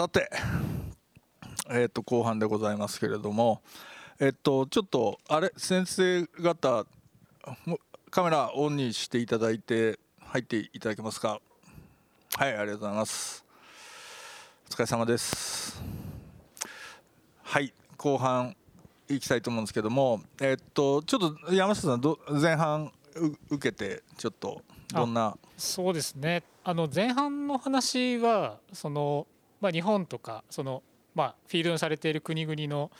さてえっ、と後半でございますけれどもえっ、とちょっとあれ先生方カメラオンにしていただいて入っていただけますか？はいありがとうございます。お疲れ様です。はい後半いきたいと思うんですけどもえっ、とちょっと山下さんど前半受けてちょっとどんな？そうですね。あの前半の話はその、まあ、日本とかその、まあ、フィールドにされている国々の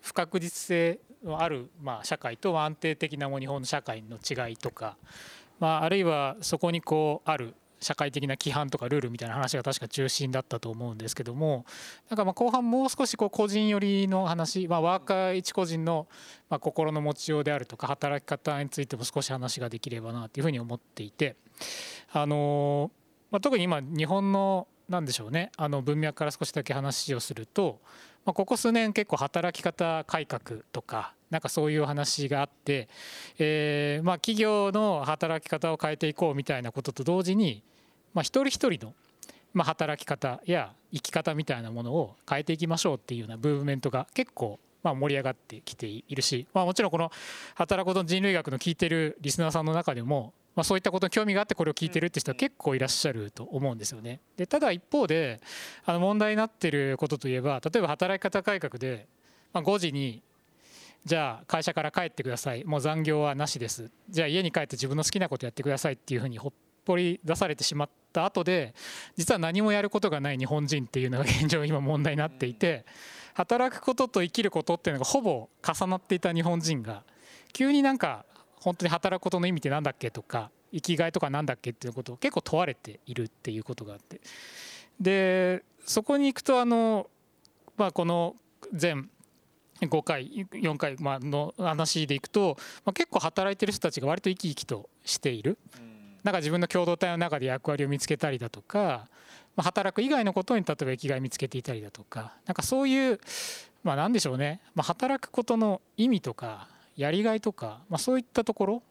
不確実性のある、まあ、社会と安定的なもう日本の社会の違いとか、まあ、あるいはそこにこうある社会的な規範とかルールみたいな話が確か中心だったと思うんですけどもなんかまあ後半もう少しこう個人寄りの話、まあ、ワーカー一個人のま心の持ちようであるとか働き方についても少し話ができればなというふうに思っていてあのまあ特に今日本のなんでしょうね。あの文脈から少しだけ話をすると、まあ、ここ数年結構働き方改革とかなんかそういう話があって、えー、まあ企業の働き方を変えていこうみたいなことと同時にまあ、一人一人のまあ働き方や生き方みたいなものを変えていきましょうっていうようなムーブメントが結構まあ盛り上がってきているし、まあ、もちろんこの働くこと人類学の聞いてるリスナーさんの中でも、まあ、そういったことに興味があってこれを聞いてるって人は結構いらっしゃると思うんですよね。でただ一方であの問題になってることといえば例えば働き方改革で、まあ、5時にじゃあ会社から帰ってください。もう残業はなしです。じゃあ家に帰って自分の好きなことやってくださいっていうふうにほっぽり出されてしまった後で実は何もやることがない日本人っていうのが現状今問題になっていて働くことと生きることっていうのがほぼ重なっていた日本人が急になんか本当に働くことの意味って何だっけとか生きがいとか何だっけっていうことを結構問われているっていうことがあって。でそこに行くとあのまあこの全5回4回の話でいくと、まあ、結構働いてる人たちが割と生き生きとしている。なんか自分の共同体の中で役割を見つけたりだとか、まあ、働く以外のことに例えば生きがい見つけていたりだとかなんかそういうまあ何でしょうね、まあ、働くことの意味とかやりがいとか、まあ、そういったところ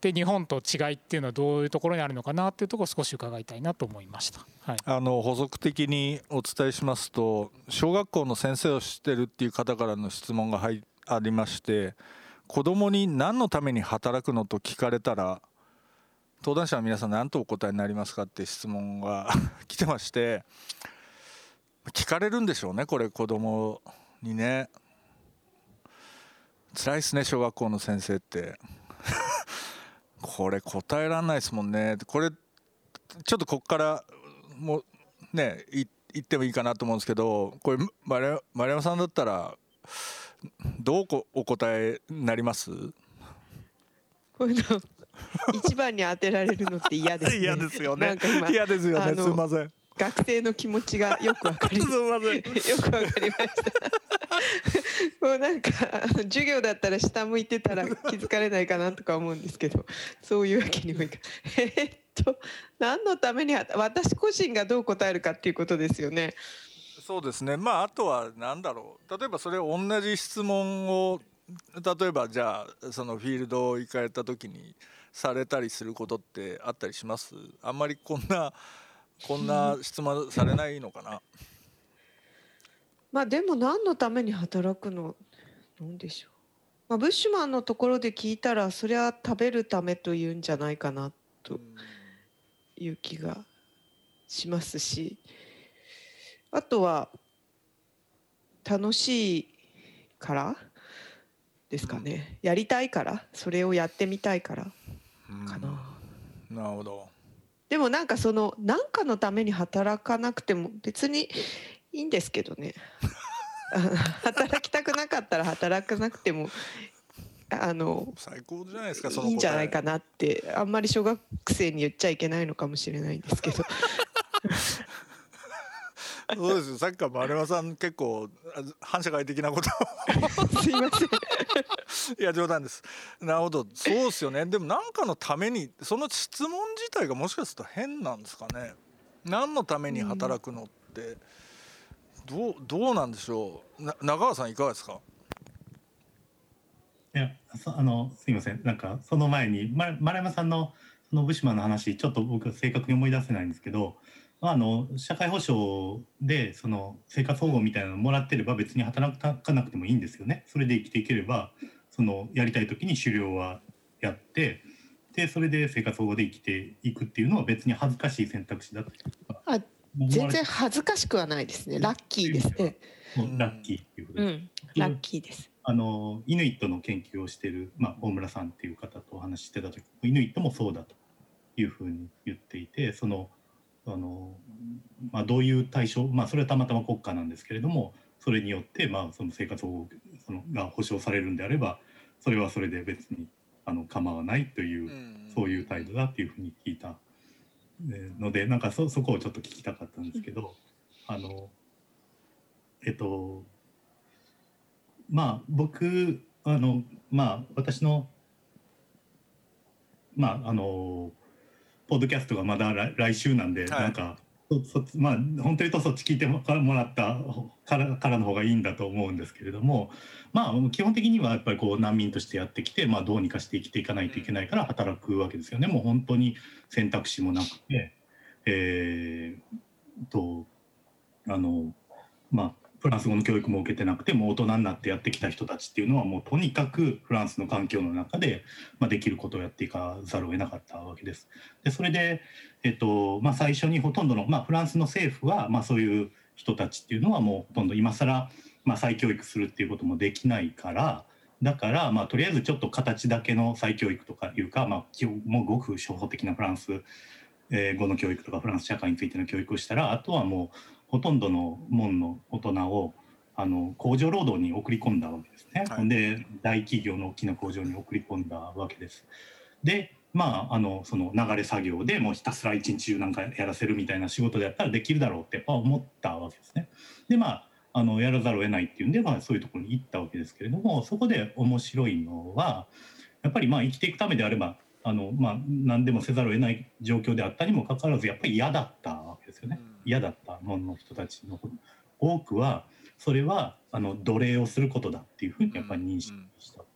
で日本と違いっていうのはどういうところにあるのかなっていうところを少し伺いたいなと思いました、はい、あの補足的にお伝えしますと小学校の先生をしてるっていう方からの質問が入ありまして子供に何のために働くのと聞かれたら登壇者の皆さん何とお答えになりますかって質問が来てまして聞かれるんでしょうねこれ子供にね。辛いですね小学校の先生って これ答えられないですもんねこれちょっとこっからもうね言ってもいいかなと思うんですけどこれ丸山さんだったらどうお答えになります？こういうの一番に当てられるのって嫌です、ね、嫌ですよね。嫌ですよね。すみません。学生の気持ちがよくわかりよくわかりました。もうなんか授業だったら下向いてたら気づかれないかなとか思うんですけど、そういうわけにもいかえー、っと何のために私個人がどう答えるかっていうことですよね。そうですね。まああとはなんだろう。例えばそれ同じ質問を例えばじゃあそのフィールド行かれた時に。されたりすることってあったりします？あんまりこんなこんな質問されないのかな？まあでも何のために働くの？なんでしょう、まあ、ブッシュマンのところで聞いたらそりゃ食べるためというんじゃないかなという気がしますし。あとは楽しいからですかね。やりたいからそれをやってみたいからかな。なるほどでもなんかその何かのために働かなくても別にいいんですけどね。働きたくなかったら働かなくてもあの最高じゃないですかいいんじゃないかなってあんまり小学生に言っちゃいけないのかもしれないんですけど。そうですさっきから丸山さん結構反社会的なこと すいません いや冗談です。なるほど。そうですよね。でも何かのためにその質問自体がもしかすると変なんですかね。何のために働くのって、どうどうなんでしょう。な中川さんいかがですか？いやあのすいません。なんかその前に、ま、丸山さんのそのブシマの話ちょっと僕は正確に思い出せないんですけどあの社会保障でその生活保護みたいなのもらってれば別に働かなくてもいいんですよね。それで生きていければそのやりたい時に狩猟はやってでそれで生活保護で生きていくっていうのは別に恥ずかしい選択肢だと。あ全然恥ずかしくはないですね。ラッキーですね。もうラッキーっていうことで、うん。ラッキーです。あのイヌイットの研究をしてる、まあ、大村さんっていう方とお話ししてた時イヌイットもそうだというふうに言っていてそのあの、まあ、どういう対象、まあ、それはたまたま国家なんですけれどもそれによって、まあ、その生活保護そのが保障されるんであればそれはそれで別にあの構わないという、そういう態度だっていうふうに聞いた。えーのでなんかそそこをちょっと聞きたかったんですけどあのえっとまあ僕あのまあ私のまああのポッドキャストがまだ来来週なんで、はい。なんかそそまあ本当に言うとそっち聞いてももらったからからの方がいいんだと思うんですけれどもまあ基本的にはやっぱりこう難民としてやってきて、まあ、どうにかして生きていかないといけないから働くわけですよね。もう本当に選択肢もなくてえーとあのまあフランス語の教育も受けてなくてもう大人になってやってきた人たちっていうのはもうとにかくフランスの環境の中で、まあ、できることをやっていかざるを得なかったわけです。でそれで、えっとまあ、最初にほとんどの、まあ、フランスの政府は、まあ、そういう人たちっていうのはもうほとんど今更、まあ、再教育するっていうこともできないからだから、まあ、とりあえずちょっと形だけの再教育とかいうか、まあ、基本もうごく初歩的なフランス語の教育とかフランス社会についての教育をしたらあとはもうほとんどの門の大人をあの工場労働に送り込んだわけですね。はいで大企業の大きな工場に送り込んだわけです。でまああのその流れ作業でもうひたすら一日中なんかやらせるみたいな仕事でやったらできるだろうってやっぱ思ったわけですね。でまああのやらざるを得ないっていうんで、まあ、そういうところに行ったわけですけれどもそこで面白いのはやっぱりまあ生きていくためであればあの、まあ、何でもせざるを得ない状況であったにもかかわらずやっぱり嫌だったわけですよね。嫌だった門の人たちの多くはそれはあの奴隷をすることだっていうふうにやっぱり認識した。っ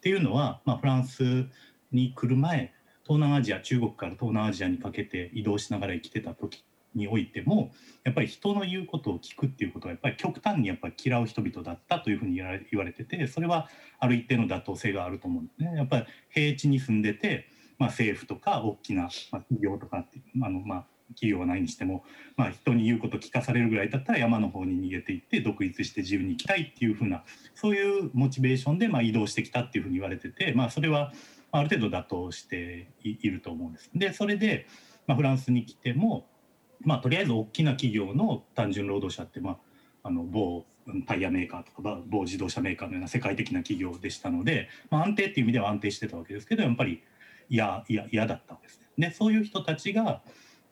ていうのは、まあ、フランスに来る前東南アジア中国から東南アジアにかけて移動しながら生きてた時においてもやっぱり人の言うことを聞くっていうことはやっぱり極端にやっぱ嫌う人々だったというふうに言われててそれはある一定の妥当性があると思うんですね。やっぱり平地に住んでて、まあ、政府とか大きな、企業とかってあの、まあ、企業はないにしても、まあ、人に言うこと聞かされるぐらいだったら山の方に逃げていって独立して自由に生きたいっていうふうなそういうモチベーションでま移動してきたっていうふうに言われてて、まあ、それはある程度妥当していると思うんです。でそれで、ま、フランスに来ても、まあ、とりあえず大きな企業の単純労働者って、まあ、あの某タイヤメーカーとか某自動車メーカーのような世界的な企業でしたので、まあ、安定っていう意味では安定してたわけですけどやっぱり嫌嫌嫌だったわけですね。でそういう人たちが、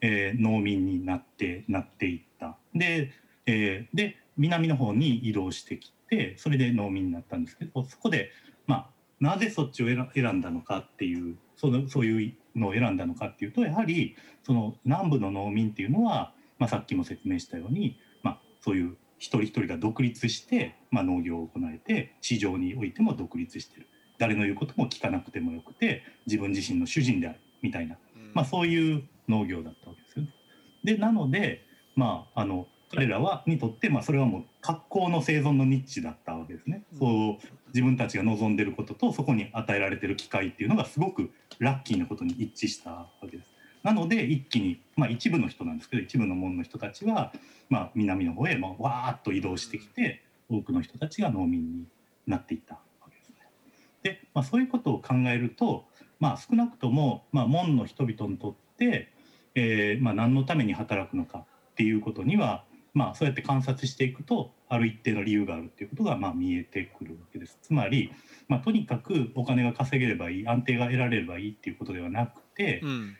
えー農民になってなっていった。で,、えーで南の方に移動してきてそれで農民になったんですけどそこで、まあ、なぜそっちを選選んだのかっていうそのそういうのを選んだのかっていうとやはりその南部の農民っていうのは、まあ、さっきも説明したように、まあ、そういう一人一人が独立して、まあ、農業を行えて市場においても独立してる。誰の言うことも聞かなくてもよくて自分自身の主人であるみたいな、まあ、そういう農業だったわけですよね。でなので、まあ、あの彼らはにとって、まあ、それはもう格好の生存のニッチだったわけですね。そう自分たちが望んでることとそこに与えられてる機会っていうのがすごくラッキーなことに一致したわけです。なので一気に、まあ、一部の人なんですけど一部の門の人たちは、まあ、南の方へ、まあ、わーっと移動してきて多くの人たちが農民になっていったわけですね。で、まあ、そういうことを考えると、まあ、少なくとも、まあ、門の人々にとって、えーまあ、何のために働くのかっていうことには、まあ、そうやって観察していくとある一定の理由があるっていうことがまあ見えてくるわけです。つまり、まあ、とにかくお金が稼げればいい安定が得られればいいっていうことではなくて、うん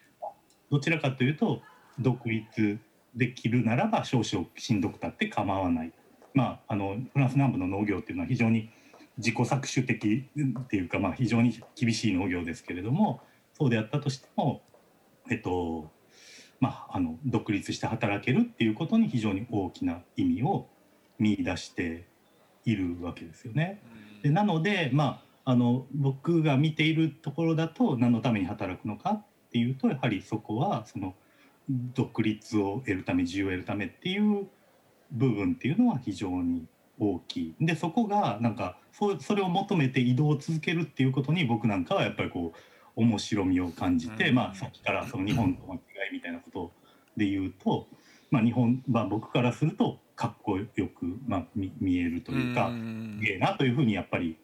どちらかというと独立できるならば少々しんどくたって構わない。まあ、あのフランス南部の農業っていうのは非常に自己搾取的っていうか、まあ、非常に厳しい農業ですけれどもそうであったとしても、えっとまあ、あの独立して働けるっていうことに非常に大きな意味を見出しているわけですよね。でなので、まあ、あの僕が見ているところだと何のために働くのかっていうとやはりそこはその独立を得るため自由を得るためっていう部分っていうのは非常に大きい。でそこがなんかそそれを求めて移動を続けるっていうことに僕なんかはやっぱりこう面白みを感じて、うんまあさっきからその日本といみたいなことで言うと、まあ、日本は僕からするとかっこよく、まあ、見見えるというか。んすげえなというふうにやっぱり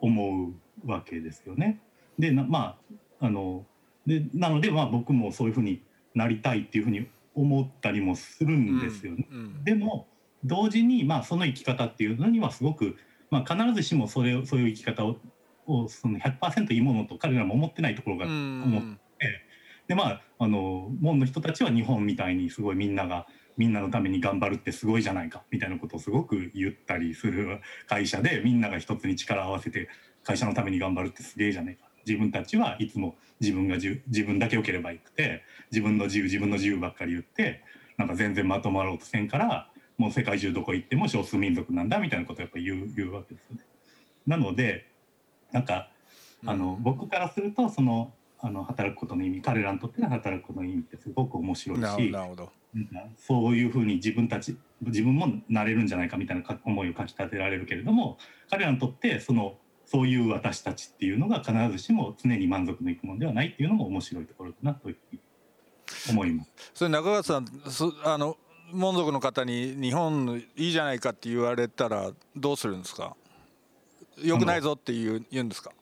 思うわけですよね。でなまああのでなのでまあ僕もそういうふうになりたいっていうふうに思ったりもするんですよね。うんでも同時にまあその生き方っていうのにはすごく、まあ、必ずしもそれをそういう生き方ををその100%いいものと彼らも思ってないところがうん思っでまああの門の人たちは日本みたいにすごいみんながみんなのために頑張るってすごいじゃないかみたいなことをすごく言ったりする会社でみんなが一つに力を合わせて会社のために頑張るってすげえじゃないか自分たちはいつも自分が自分だけ良ければよくて自分の自由自分の自由ばっかり言ってなんか全然まとまろうとせんからもう世界中どこ行っても少数民族なんだみたいなことをやっぱ言う言うわけですよね。なのでなんかあの、僕からするとそのあの働くことの意味彼らにとっての働くことの意味ってすごく面白いしなるほどなんかそういうふうに自分たち自分もなれるんじゃないかみたいなか思いをかきたてられるけれども彼らにとってそのそういう私たちっていうのが必ずしも常に満足のいくものではないっていうのも面白いところかなというふうに思います。それ中川さんそあの門族の方に日本いいじゃないかって言われたらどうするんですか？よくないぞって言う言うんですか？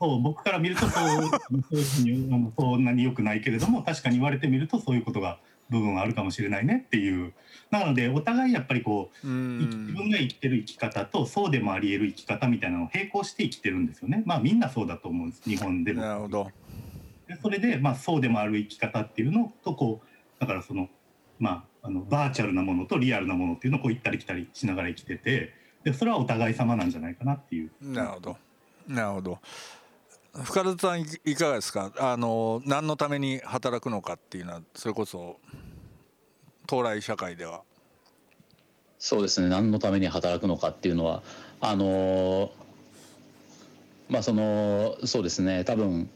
そう僕から見るとそうそんなに良くないけれども確かに言われてみるとそういうことが部分はあるかもしれないねっていう。なのでお互いやっぱりこう自ん。分が生きてる生き方とそうでもあり得る生き方みたいなのを並行して生きてるんですよね。まあみんなそうだと思うんです日本でも。なるほど。でそれで、まあ、そうでもある生き方っていうのとこうだからそのまああのバーチャルなものとリアルなものっていうのをこう行ったり来たりしながら生きててでそれはお互い様なんじゃないかなっていう。なるほど。なるほど深田さんいかがですか？あの何のために働くのかっていうのはそれこそ到来社会では。そうですね。何のために働くのかっていうのはあのまあそのそうですね。多分、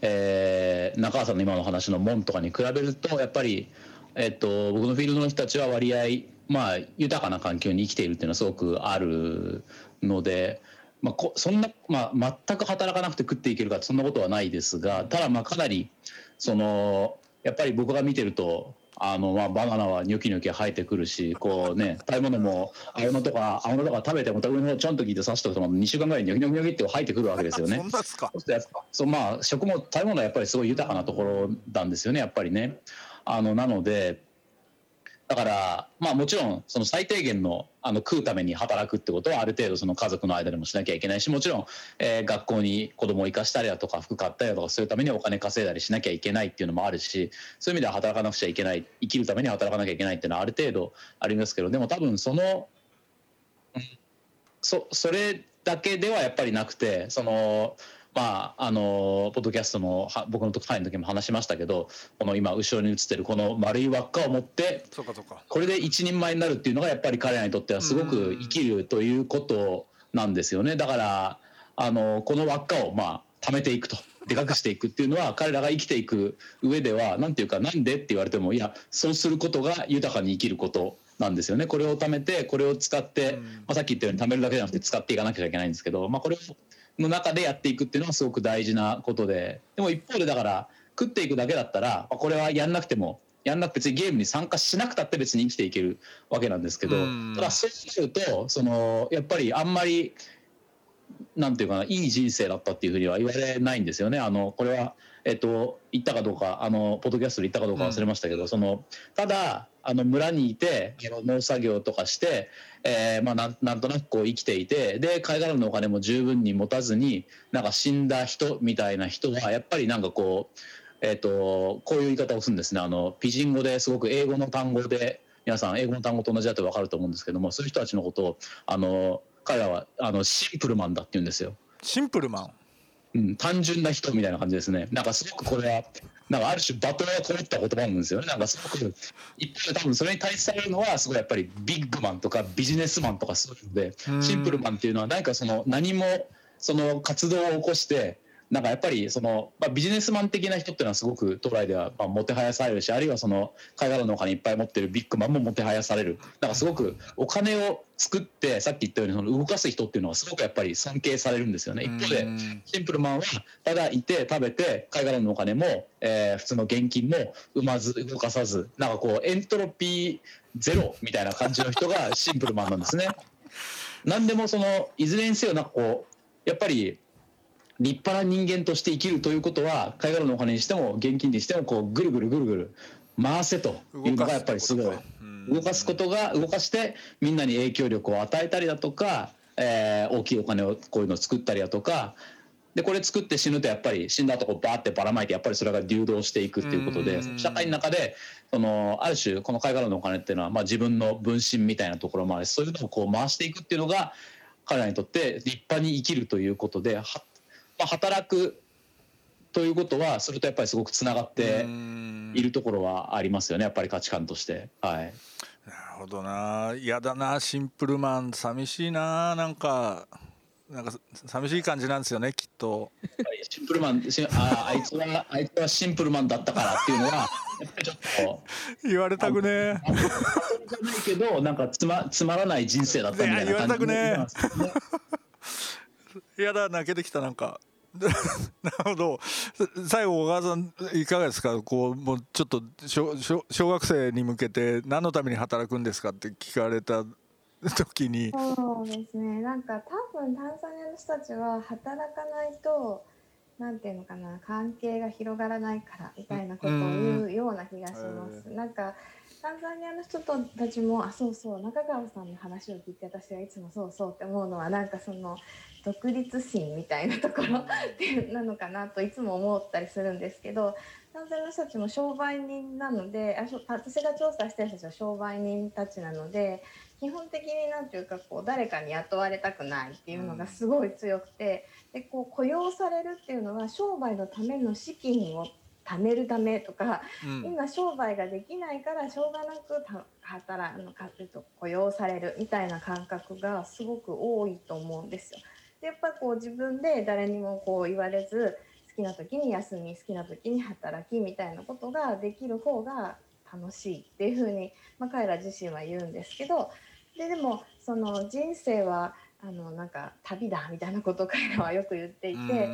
えー中川さんの今の話の門とかに比べるとやっぱり、えっと、僕のフィールドの人たちは割合、まあ、豊かな環境に生きているっていうのはすごくあるので。まあ、こそんな、まあ、全く働かなくて食っていけるかそんなことはないですがただまあかなりそのやっぱり僕が見てるとあのまあバナナはニョキニョキ生えてくるしこうね食べ物も青のとか青のとか食べても上の方ちょんと聞いて刺しておくと2週間ぐらいにニョキニョキニョキって生えてくるわけですよね そうまあ食も食べ物はやっぱりすごい豊かなところなんですよねやっぱりね。あのなのでだからまあもちろんその最低限のあの食うために働くってことはある程度その家族の間でもしなきゃいけないしもちろん、えー学校に子供を行かしたりだとか服買ったりだとかそういうためにお金稼いだりしなきゃいけないっていうのもあるしそういう意味では働かなくちゃいけない生きるために働かなきゃいけないっていうのはある程度ありますけどでも多分そのそそれだけではやっぱりなくてそのまああのポッドキャストのは僕の会の時も話しましたけどこの今後ろに映ってるこの丸い輪っかを持ってそうかそうか。これで一人前になるっていうのがやっぱり彼らにとってはすごく生きるということなんですよね。だからあのこの輪っかをまあ貯めていくと でかくしていくっていうのは彼らが生きていく上ではなんていうかなんでって言われてもいやそうすることが豊かに生きることなんですよね。これを貯めてこれを使って、うん。まあ、さっき言ったように貯めるだけじゃなくて使っていかなきゃいけないんですけど、まあ、これの中でやっていくっていうのはすごく大事なことででも一方でだから食っていくだけだったら、まあこれはやんなくてもやんなくて別にゲームに参加しなくたって別に生きていけるわけなんですけど、うんただそうするとそのやっぱりあんまりなんていうかないい人生だったっていうふうには言われないんですよね。あのこれはえっと言ったかどうかあのポッドキャストで言ったかどうか忘れましたけど、そのただあの村にいて農作業とかして、えーまあ、なんなんとなくこう生きていてで貝殻のお金も十分に持たずになんか死んだ人みたいな人はやっぱりなんかこう、えっとこういう言い方をするんですね。あのピジン語ですごく英語の単語で皆さん英語の単語と同じだと分かると思うんですけどもそういう人たちのことをあの彼らはあのシンプルマンだって言うんですよ。シンプルマンうん、単純な人みたいな感じですね。なんかすごくこれは、なんかある種バトルがこもった言葉なんですよね。なんかすごく、一方で多分それに対比されるのは、すごいやっぱりビッグマンとかビジネスマンとかそういうので、シンプルマンっていうのは何かその何もその活動を起こして、なんかやっぱりその、まあ、ビジネスマン的な人っていうのはすごく都内ではまあもてはやされるしあるいはその貝殻のお金いっぱい持ってるビッグマンももてはやされる。なんかすごくお金を作ってさっき言ったようにその動かす人っていうのはすごくやっぱり尊敬されるんですよね。一方でシンプルマンはただいて食べて貝殻のお金も、えー、普通の現金も生まず動かさずなんかこうエントロピーゼロみたいな感じの人がシンプルマンなんですね。何でもそのいずれにせよなんかこうやっぱり立派な人間として生きるということは貝殻のお金にしても現金にしてもこうぐるぐるぐるぐる回せというのがやっぱりすごい。動かすことが動かしてみんなに影響力を与えたりだとか、えー、大きいお金をこういうのを作ったりだとかでこれ作って死ぬとやっぱり死んだとこバーってばらまいてやっぱりそれが流動していくっていうことで社会の中でそのある種この貝殻のお金っていうのはまあ自分の分身みたいなところもあるしそういうのをこう回していくっていうのが彼らにとって立派に生きるということでまあ、働くということはそれとやっぱりすごくつながっているところはありますよねやっぱり価値観として。はい、なるほどな。嫌だな。シンプルマン。寂しいな。なんかなんか寂しい感じなんですよねきっと。シンプルマンああいつは あいつはシンプルマンだったからっていうのはちょっと。言われたくね。じゃないけどなんかつまつまらない人生だったみたいな感じ言われたくね。嫌だ。泣けてきたなんか。なるほど。最後小川さんいかがですか？こうもうちょっと小小学生に向けて何のために働くんですかって聞かれた 時に。そうですね。なんか多分タンザニアの人たちは働かないとなんていうのかな関係が広がらないからみたいなことを言うような気がします。ん。なんかタンザニアの人たちもあそうそう中川さんの話を聞いて私はいつもそうそうって思うのはなんかその独立心みたいなところなのかなといつも思ったりするんですけど男性の人たちも商売人なのであ私が調査してる人たちは商売人たちなので基本的になんていうかこう誰かに雇われたくないっていうのがすごい強くてでこう雇用されるっていうのは商売のための資金を貯めるためとか、うん、今商売ができないからしょうがなく働くのかというと雇用されるみたいな感覚がすごく多いと思うんですよ。でやっぱこう自分で誰にもこう言われず好きな時に休み好きな時に働きみたいなことができる方が楽しいっていうふうに、まあ、彼ら自身は言うんですけどででもその人生はあのなんか旅だみたいなことを彼らはよく言っていて、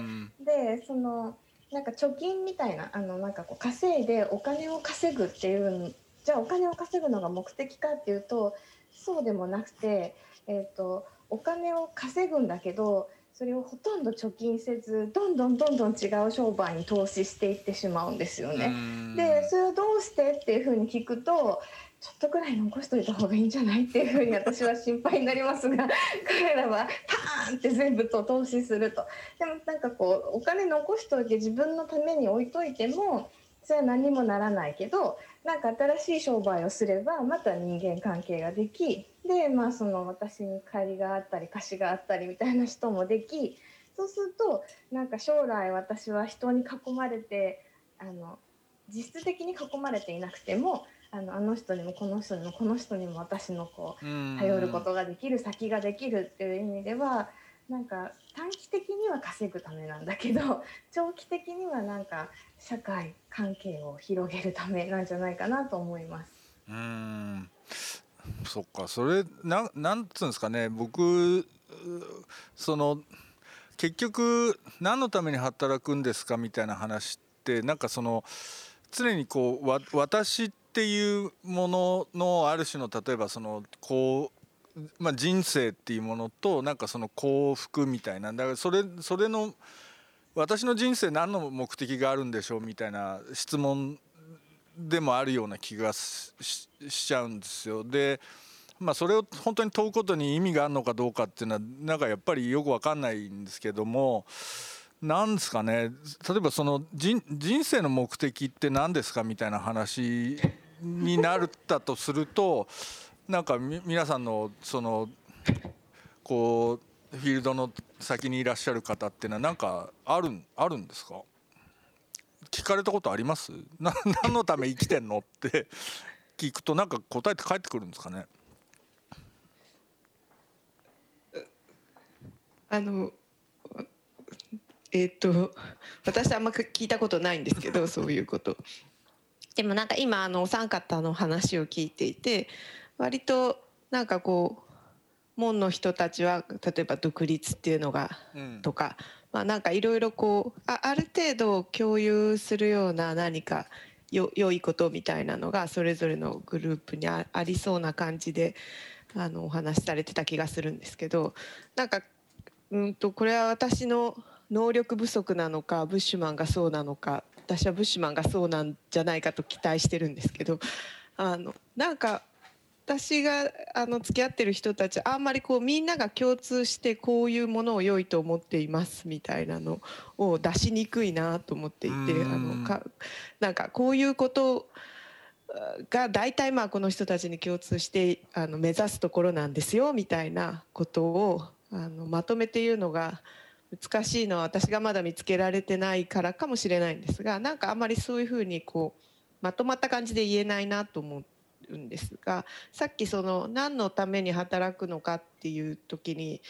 でそのなんか貯金みたいなあのなんかこう稼いでお金を稼ぐっていうじゃあお金を稼ぐのが目的かっていうとそうでもなくて、えーとお金を稼ぐんだけどそれをほとんど貯金せずどんどんどんどん違う商売に投資していってしまうんですよね。でそれをどうしてっていうふうに聞くとちょっとぐらい残しといた方がいいんじゃないっていうふうに私は心配になりますが 彼らはパーンって全部と投資すると。でもなんかこうお金残しといて自分のために置いといてもそれは何もならないけどなんか新しい商売をすればまた人間関係ができでまあその私に借りがあったり貸しがあったりみたいな人もできそうするとなんか将来私は人に囲まれてあの実質的に囲まれていなくてもあのあの人にもこの人にもこの人にも私のこう頼ることができる先ができるっていう意味ではなんか短期的には稼ぐためなんだけど 長期的にはなんか社会関係を広げるためなんじゃないかなと思います。うん。そっか。それななんつうんですかね。僕その結局何のために働くんですかみたいな話ってなんかその常にこうわ私ってていうもののある種の例えばそのこう、まあ、人生っていうものとなんかその幸福みたいなだからそれそれの私の人生何の目的があるんでしょうみたいな質問でもあるような気がしちゃうんですよ。でまあ、それを本当に問うことに意味があるのかどうかっていうのはなんかやっぱりよく分かんないんですけどもなんですかね例えばその人生の目的って何ですかみたいな話になったとするとなんか皆さんのそのこうフィールドの先にいらっしゃる方っていうのは何かあるあるんですか？聞かれたことあります？な何のため生きてんのって聞くとなんか答えて返ってくるんですかね？あのえっ、と私あんま聞いたことないんですけどそういうこと。でもなんか今あのお三方の話を聞いていて割となんかこう門の人たちは例えば独立っていうのがとか、まあ、なんかいろいろこうあある程度共有するような何かよ良いことみたいなのがそれぞれのグループにあありそうな感じであのお話しされてた気がするんですけどなんかうんとこれは私の能力不足なのかブッシュマンがそうなのか私はブッシュマンがそうなんじゃないかと期待してるんですけどあのなんか私があの付き合ってる人たちあんまりこうみんなが共通してこういうものを良いと思っていますみたいなのを出しにくいなと思っていてあのかなんかこういうことが大体まあこの人たちに共通してあの目指すところなんですよみたいなことをあのまとめて言うのが難しいのは私がまだ見つけられてないからかもしれないんですがなんかあんまりそういうふうにこうまとまった感じで言えないなと思って。るんですがさっきその何のために働くのかっていう時に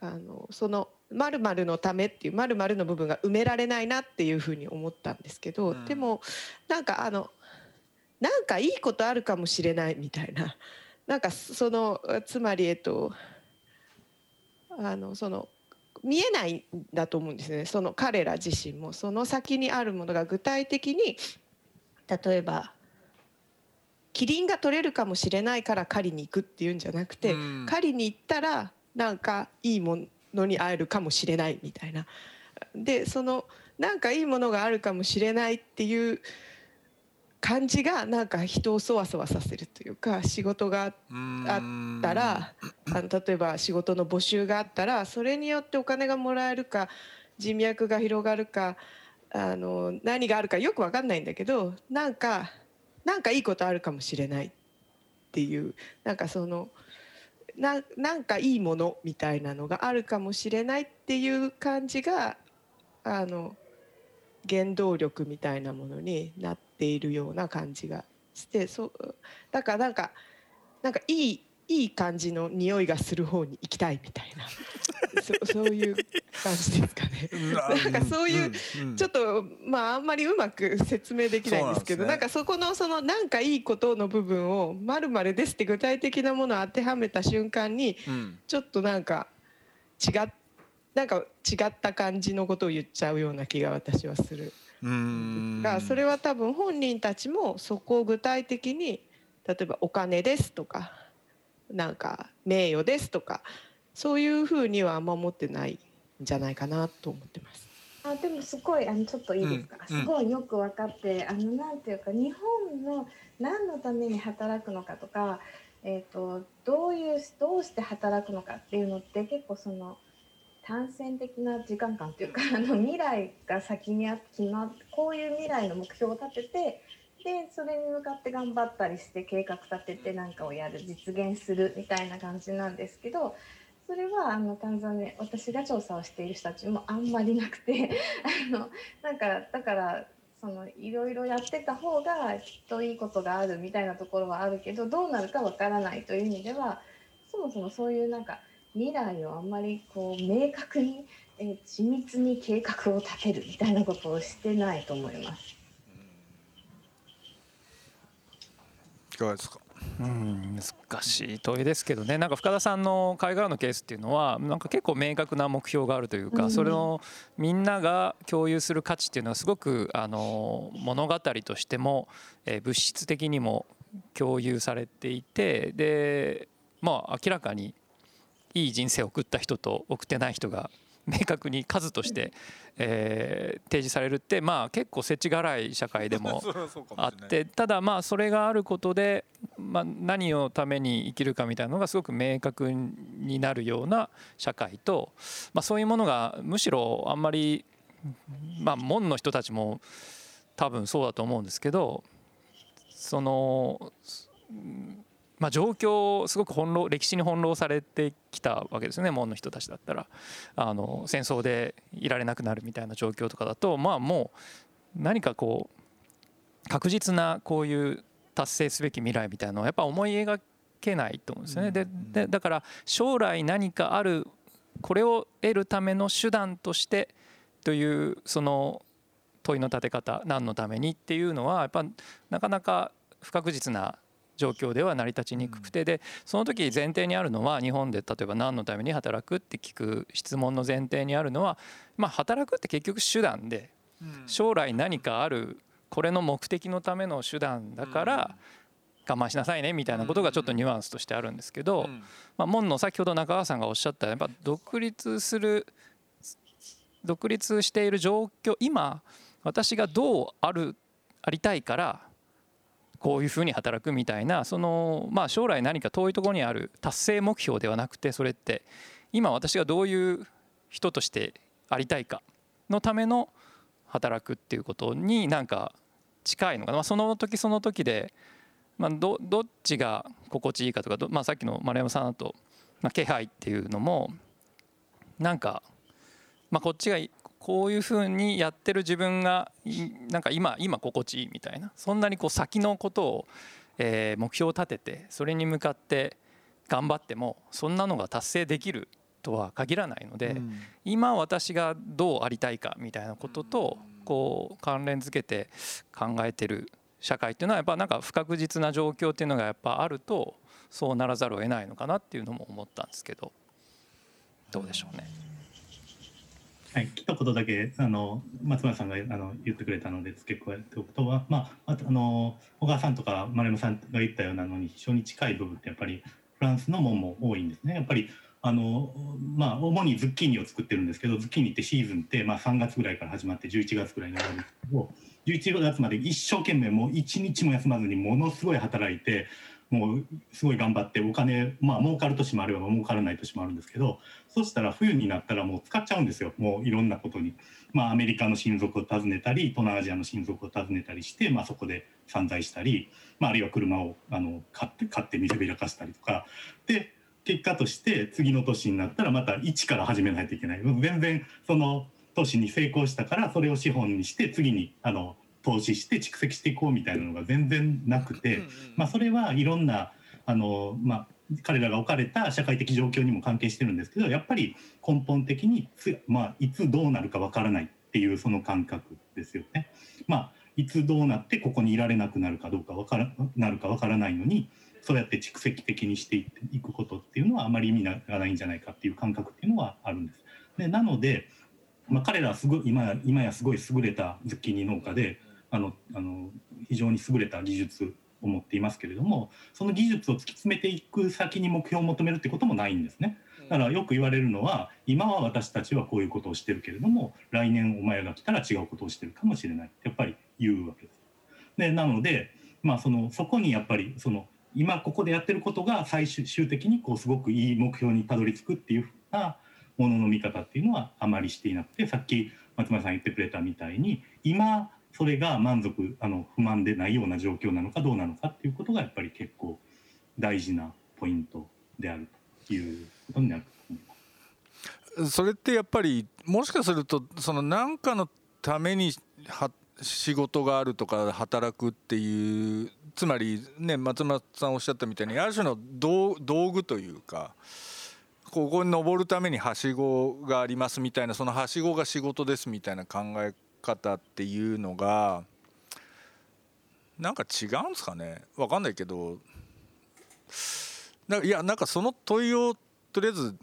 あのその〇〇のためっていう〇〇の部分が埋められないなっていうふうに思ったんですけど、うん、でもなんかあのなんかいいことあるかもしれないみたいななんかそのつまりえっとあのその見えないんだと思うんですねその彼ら自身もその先にあるものが具体的に例えばキリンが取れるかもしれないから狩りに行くっていうんじゃなくて、うん、狩りに行ったらなんかいいものに会えるかもしれないみたいな。でそのなんかいいものがあるかもしれないっていう感じがなんか人をそわそわさせるというか仕事があったらあの例えば仕事の募集があったらそれによってお金がもらえるか人脈が広がるかあの何があるかよく分かんないんだけどなんかなんかいいことあるかもしれないっていうなんかそのななんかいいものみたいなのがあるかもしれないっていう感じがあの原動力みたいなものになっているような感じがしてそだからなんかなんかいいいい感じの匂いがする方に行きたいみたいな そそういう感じですかね。なんかそういう、ちょっとまああんまりうまく説明できないんですけどなんかそこのそのなんかいいことの部分を「まるです」って具体的なものを当てはめた瞬間に、ちょっとなんか違っなんか違った感じのことを言っちゃうような気が私はする。がそれは多分本人たちもそこを具体的に例えば「お金です」とかなんか名誉ですとかそういうふうにはあんま思ってないんじゃないかなと思ってます。あでもすごいあのちょっといいですか、うん、すごいよく分かってあのなんていうか日本の何のために働くのかとか、えーと、どういうどうして働くのかっていうのって結構その単線的な時間感というか あの未来が先にあ決まこういう未来の目標を立ててでそれに向かって頑張ったりして計画立てて何かをやる実現するみたいな感じなんですけどそれはあのタンザニア私が調査をしている人たちもあんまりなくて あのなんかだからそのいろいろやってた方がきっといいことがあるみたいなところはあるけどどうなるかわからないという意味ではそもそもそういうなんか未来をあんまりこう明確に、えー、緻密に計画を立てるみたいなことをしてないと思います。かがですか？うん難しい問いですけどね。なんか深田さんの海外のケースっていうのはなんか結構明確な目標があるというか、それをみんなが共有する価値っていうのはすごくあの物語としても、え物質的にも共有されていてでまあ明らかにいい人生を送った人と送ってない人が明確に数として、えー、提示されるってまあ結構世知辛い社会でも あってただまあそれがあることで、まあ、何をために生きるかみたいなのがすごく明確になるような社会と、まあ、そういうものがむしろあんまりまあ門の人たちも多分そうだと思うんですけどそのまあ、状況すごく翻弄歴史に翻弄されてきたわけですよね門の人たちだったらあの戦争でいられなくなるみたいな状況とかだとまあもう何かこう確実なこういう達成すべき未来みたいなのはやっぱ思い描けないと思うんですよね。ででだから将来何かあるこれを得るための手段としてというその問いの立て方何のためにっていうのはやっぱなかなか不確実な状況では成り立ちにくくてでその時前提にあるのは日本で例えば何のために働くって聞く質問の前提にあるのはまあ働くって結局手段で将来何かあるこれの目的のための手段だから我慢しなさいねみたいなことがちょっとニュアンスとしてあるんですけど、まあ、門の先ほど中川さんがおっしゃったやっぱ独立する独立している状況今私がどうあるありたいからこういうふうに働くみたいなそのまあ将来何か遠いところにある達成目標ではなくてそれって今私がどういう人としてありたいかのための働くっていうことになんか近いのかな、まあ、その時その時で、まあ、どどっちが心地いいかとかまあ、さっきの丸山さんだと、まあ、気配っていうのもなんか、まあ、こっちがこういうふうにやってる自分がなんか今今心地いいみたいなそんなにこう先のことを、え目標を立ててそれに向かって頑張ってもそんなのが達成できるとは限らないので、うん、今私がどうありたいかみたいなこととこう関連づけて考えてる社会っていうのはやっぱなんか不確実な状況っていうのがやっぱあるとそうならざるを得ないのかなっていうのも思ったんですけどどうでしょうね。はい、一言だけあの松村さんがあの言ってくれたので付け加えておくとは、まあ、あの小川さんとか丸山さんが言ったようなのに非常に近い部分ってやっぱりフランスのもんも多いんですね。やっぱりあのまあ主にズッキーニを作ってるんですけどズッキーニってシーズンって、まあ、3月ぐらいから始まって11月ぐらいに終わるんですけど11月まで一生懸命もう一日も休まずにものすごい働いてもうすごい頑張ってお金まあ儲かる年もあれば儲からない年もあるんですけどそしたら冬になったらもう使っちゃうんですよ。もういろんなことに。まあ、アメリカの親族を訪ねたり東南アジアの親族を訪ねたりして、まあ、そこで散財したり、まあ、あるいは車をあの買って買って見せびらかしたりとか。で結果として次の年になったらまた一から始めないといけない。全然その年に成功したからそれを資本にして次にあの投資して蓄積していこうみたいなのが全然なくて、まあ、それはいろんなあの、まあ、彼らが置かれた社会的状況にも関係してるんですけどやっぱり根本的にまあ、いつどうなるかわからないっていうその感覚ですよね。まあ、いつどうなってここにいられなくなるかどうかわからなるかわからないのにそうやって蓄積的にしていくことっていうのはあまり意味がないんじゃないかっていう感覚っていうのはあるんです。でなので、まあ、彼らはすごい今今やすごい優れたズッキーニ農家であのあの非常に優れた技術を持っていますけれどもその技術を突き詰めていく先に目標を求めるってこともないんですね。だからよく言われるのは今は私たちはこういうことをしてるけれども来年お前が来たら違うことをしてるかもしれないやっぱり言うわけです。でなので、まあ、そのそこにやっぱりその今ここでやってることが最終的にこうすごくいい目標にたどり着くっていうふうなものの見方っていうのはあまりしていなくてさっき松村さん言ってくれたみたいに今それが満足あの不満でないような状況なのかどうなのかっていうことがやっぱり結構大事なポイントであるということになると思います。それってやっぱりもしかするとその何かのためには仕事があるとか働くっていうつまりね松村さんおっしゃったみたいにある種の道具というかここに登るためにはしごがありますみたいなそのはしごが仕事ですみたいな考え方っていうのがなんか違うんですかね？分かんないけどないやなんかその問いをとりあえず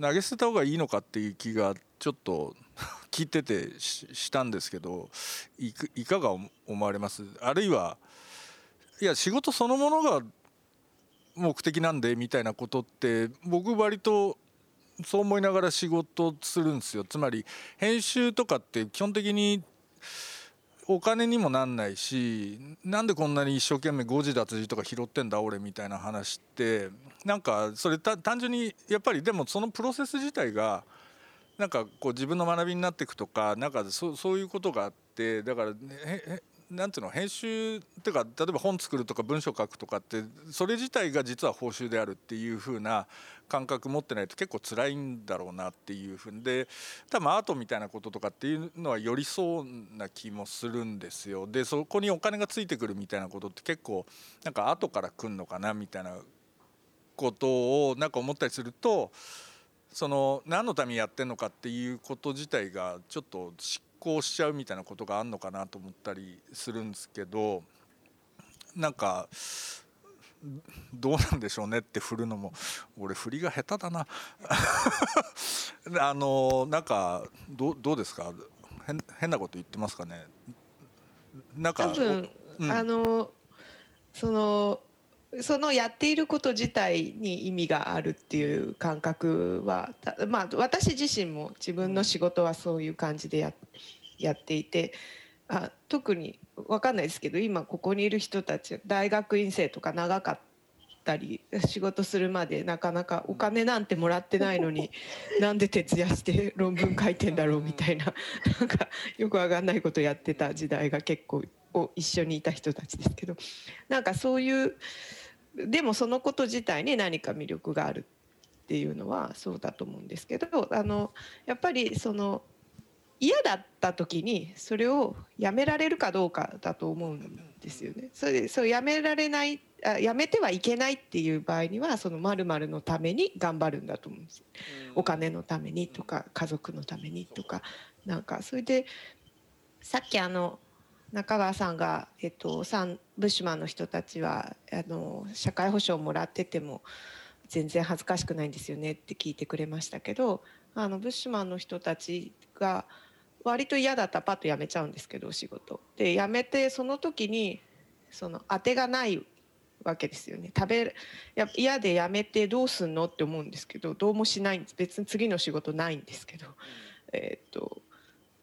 投げ捨てた方がいいのかっていう気がちょっと 聞いててしたんですけどいかが思われます？あるいはいや仕事そのものが目的なんでみたいなことって僕割とそう思いながら仕事するんですよ。つまり編集とかって基本的にお金にもなんないしなんでこんなに一生懸命誤字脱字とか拾ってんだ俺みたいな話ってなんかそれ単純にやっぱりでもそのプロセス自体がなんかこう自分の学びになっていくとかなんかそういうことがあってだから、ね、なんていうの編集っていうか例えば本作るとか文章書くとかってそれ自体が実は報酬であるっていう風な感覚持ってないと結構辛いんだろうなっていうふうで多分アートみたいなこととかっていうのはよりそうな気もするんですよ。でそこにお金がついてくるみたいなことって結構なんか後から来んのかなみたいなことをなんか思ったりすると。その何のためにやってんのかっていうこと自体がちょっと執行しちゃうみたいなことがあるのかなと思ったりするんですけどなんかどうなんでしょうねって振るのも俺振りが下手だな。あのなんかどどうですか？変変なこと言ってますかね？なんか多分、うん。あのそのそのやっていること自体に意味があるっていう感覚はまあ私自身も自分の仕事はそういう感じでややっていてあ特に分かんないですけど今ここにいる人たち大学院生とか長かったり仕事するまでなかなかお金なんてもらってないのに なんで徹夜して論文書いてんだろうみたいな なんかよくわかんないことやってた時代が結構一緒にいた人たちですけどなんかそういうでもそのこと自体に何か魅力があるっていうのはそうだと思うんですけどあのやっぱりその嫌だった時にそれをやめられるかどうかだと思うんですよね。それでそうやめられないあやめてはいけないっていう場合にはその〇〇のために頑張るんだと思うんですよ。お金のためにとか家族のためにとかなんかそれでさっきあの中川さんが、えっと、サンブッシュマンの人たちはあの社会保障もらってても全然恥ずかしくないんですよねって聞いてくれましたけどあのブッシュマンの人たちが割と嫌だったらパッと辞めちゃうんですけどお仕事。で辞めてその時にその当てがないわけですよね。食べや嫌で辞めてどうすんのって思うんですけどどうもしないんです。別に次の仕事ないんですけど、えーっと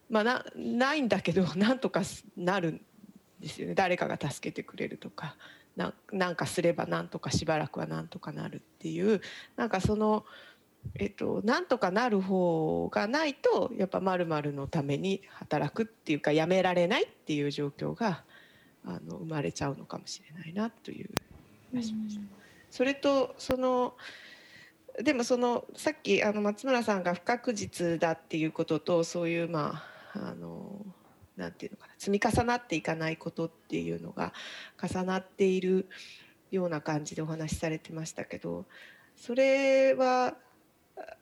まあなないんだけど なんとかなるんですよね誰かが助けてくれるとかななんかすればなんとかしばらくはなんとかなるっていうなんかその。えっと、なんとかなる方がないとやっぱまるのために働くっていうかやめられないっていう状況があの生まれちゃうのかもしれないなという気がしました。それとそのでもそのさっきあの松村さんが不確実だっていうこととそういうまああのなんていうのかな積み重なっていかないことっていうのが重なっているような感じでお話しされてましたけどそれは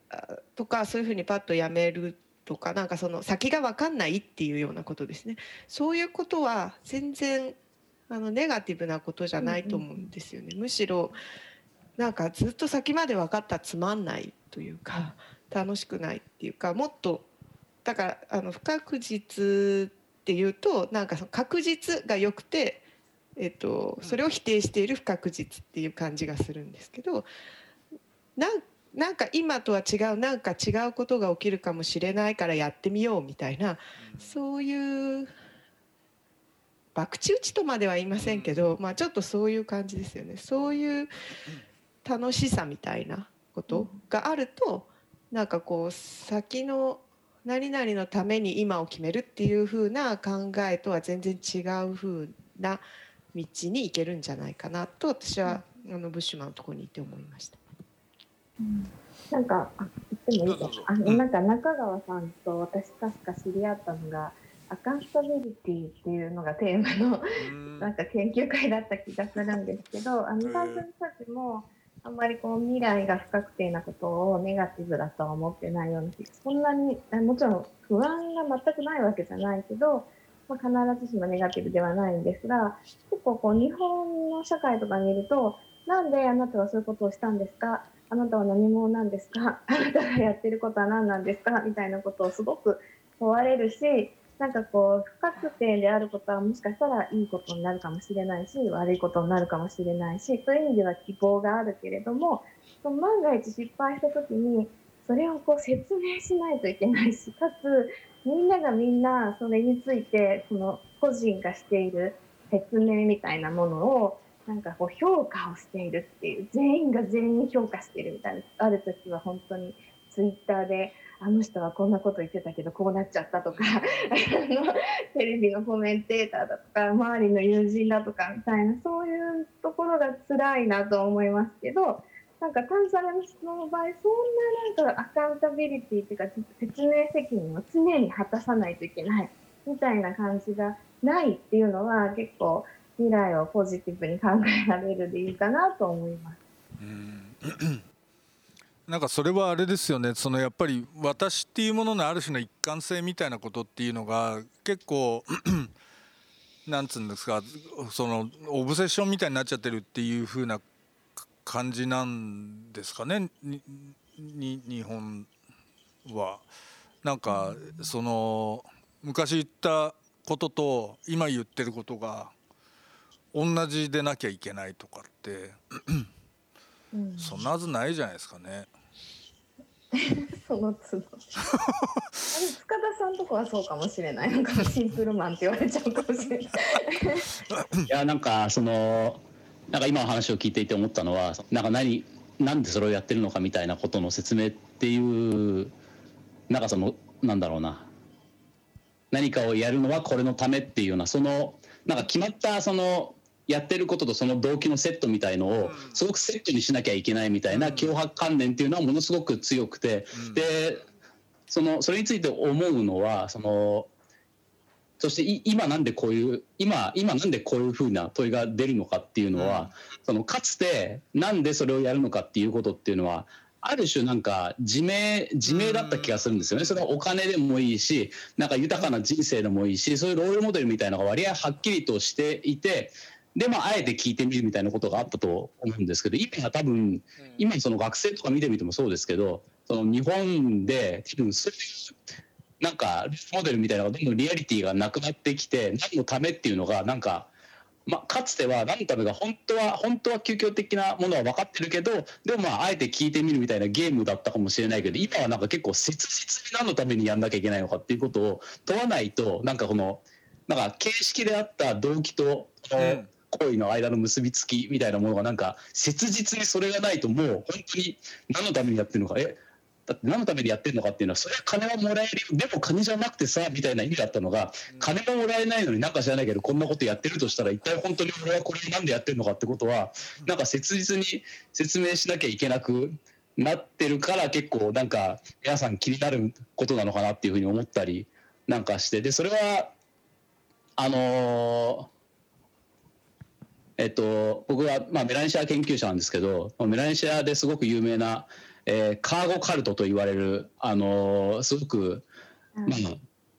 あとかそういうふうにパッとやめるとかなんかその先が分かんないっていうようなことですね。そういうことは全然あのネガティブなことじゃないと思うんですよね、むしろなんかずっと先まで分かったらつまんないというか楽しくないっていうかもっとだからあの不確実っていうとなんかその確実が良くて、えっと、それを否定している不確実っていう感じがするんですけどなんなんか今とは違うなんか違うことが起きるかもしれないからやってみようみたいなそういう博打打ちとまでは言いませんけど、まあ、ちょっとそういう感じですよね。そういう楽しさみたいなことがあるとなんかこう先の何々のために今を決めるっていう風な考えとは全然違う風な道に行けるんじゃないかなと私はあのブッシュマンのところにいて思いました。なんかあ言ってもいいかどうぞなあうんなんか中川さんと私確か知り合ったのがアカウンタビリティっていうのがテーマのうん。なんか研究会だった気がするんですけどあのへえ最初の人たちもあんまりこう未来が不確定なことをネガティブだとは思ってないような気がそんなにもちろん不安が全くないわけじゃないけど、まあ、必ずしもネガティブではないんですが結構こう日本の社会とかにいるとなんであなたはそういうことをしたんですか？あなたは何者なんですか？あなたがやってることは何なんですか？みたいなことをすごく問われるしなんかこう不確定であることはもしかしたらいいことになるかもしれないし悪いことになるかもしれないしそういう意味では希望があるけれどもその万が一失敗した時にそれをこう説明しないといけないし かつみんながみんなそれについてその個人がしている説明みたいなものをなんかこう評価をしているっていう全員が全員評価しているみたいなある時は本当にツイッターであの人はこんなこと言ってたけどこうなっちゃったとか あのテレビのコメンテーターだとか周りの友人だとかみたいなそういうところが辛いなと思いますけどなんかタンザニアの人の場合そんななんかアカウンタビリティっていうか説明責任を常に果たさないといけないみたいな感じがないっていうのは結構未来をポジティブに考えられる理由かなと思います。なんかそれはあれですよね。そのやっぱり私っていうもののある種の一貫性みたいなことっていうのが結構 なんつうんですかそのオブセッションみたいになっちゃってるっていう風な感じなんですかね。日本は。なんかその昔言ったことと今言ってることが同じでなきゃいけないとかって。うん。そんなはずないじゃないですかね。その都度。あれ塚田さんとこはそうかもしれない。なんかシンプルマンって言われちゃうかもしれない。いやなんかそのなんか今の話を聞いていて思ったのはなんか何なんでそれをやってるのかみたいなことの説明っていうなんかそのなんだろうな。何かをやるのはこれのためっていうようなそのなんか決まったそのやってることとその動機のセットみたいのをすごくセットにしなきゃいけないみたいな脅迫観念っていうのはものすごく強くてでそのそれについて思うのはそのそしてい今なんでこういう今今なんでこういうふうな問いが出るのかっていうのは、そのかつてなんでそれをやるのかっていうことっていうのはある種なんか自明自明だった気がするんですよね。それはお金でもいいしなんか豊かな人生でもいいしそういうロールモデルみたいなのが割合はっきりとしていて。でまあ、あえて聞いてみるみたいなことがあったと思うんですけど今は多分今その学生とか見てみてもそうですけどその日本で多分そういうなんかモデルみたいなのがどんどんリアリティがなくなってきて何のためっていうのがなんか、まあ、かつては何のためが本当は本当は究極的なものは分かってるけどでもまああえて聞いてみるみたいなゲームだったかもしれないけど今はなんか結構切実に何のためにやんなきゃいけないのかっていうことを問わないとなんかこのなんか形式であった動機とうん行為の間の結びつきみたいなものがなんか切実にそれがないともう本当に何のためにやってるのかえだって何のためにやってるのかっていうのはそれは金はもらえるよ。でも金じゃなくてさみたいな意味だったのが金ももらえないのになんか知らないけどこんなことやってるとしたら一体本当に俺はこれをなんでやってるのかってことはなんか切実に説明しなきゃいけなくなってるから結構なんか皆さん気になることなのかなっていうふうに思ったりなんかして。でそれはあのーえっと、僕は、まあ、メラネシア研究者なんですけどメラネシアですごく有名な、えーカーゴカルトと言われる、あのーすごく、うん。まあ、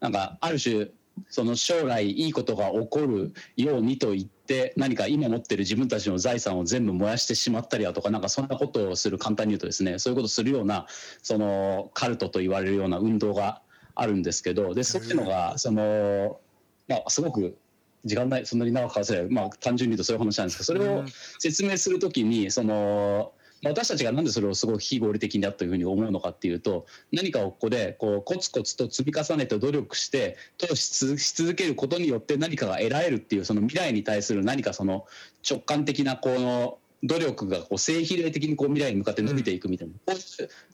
なんかある種その将来いいことが起こるようにと言って何か今持ってる自分たちの財産を全部燃やしてしまったりだとかなんかそんなことをする簡単に言うとですねそういうことをするようなそのカルトと言われるような運動があるんですけどでそういうのがその、まあ、すごく時間ないそんなに長くかかせない、まあ、単純に言うとそういう話なんですけどそれを説明するときにそのまあ私たちがなんでそれをすごく非合理的だというふうに思うのかっていうと何かをここでこうコツコツと積み重ねて努力して投資し続けることによって何かが得られるっていうその未来に対する何かその直感的なこの努力がこう正比例的にこう未来に向かって伸びていくみたいな、こういう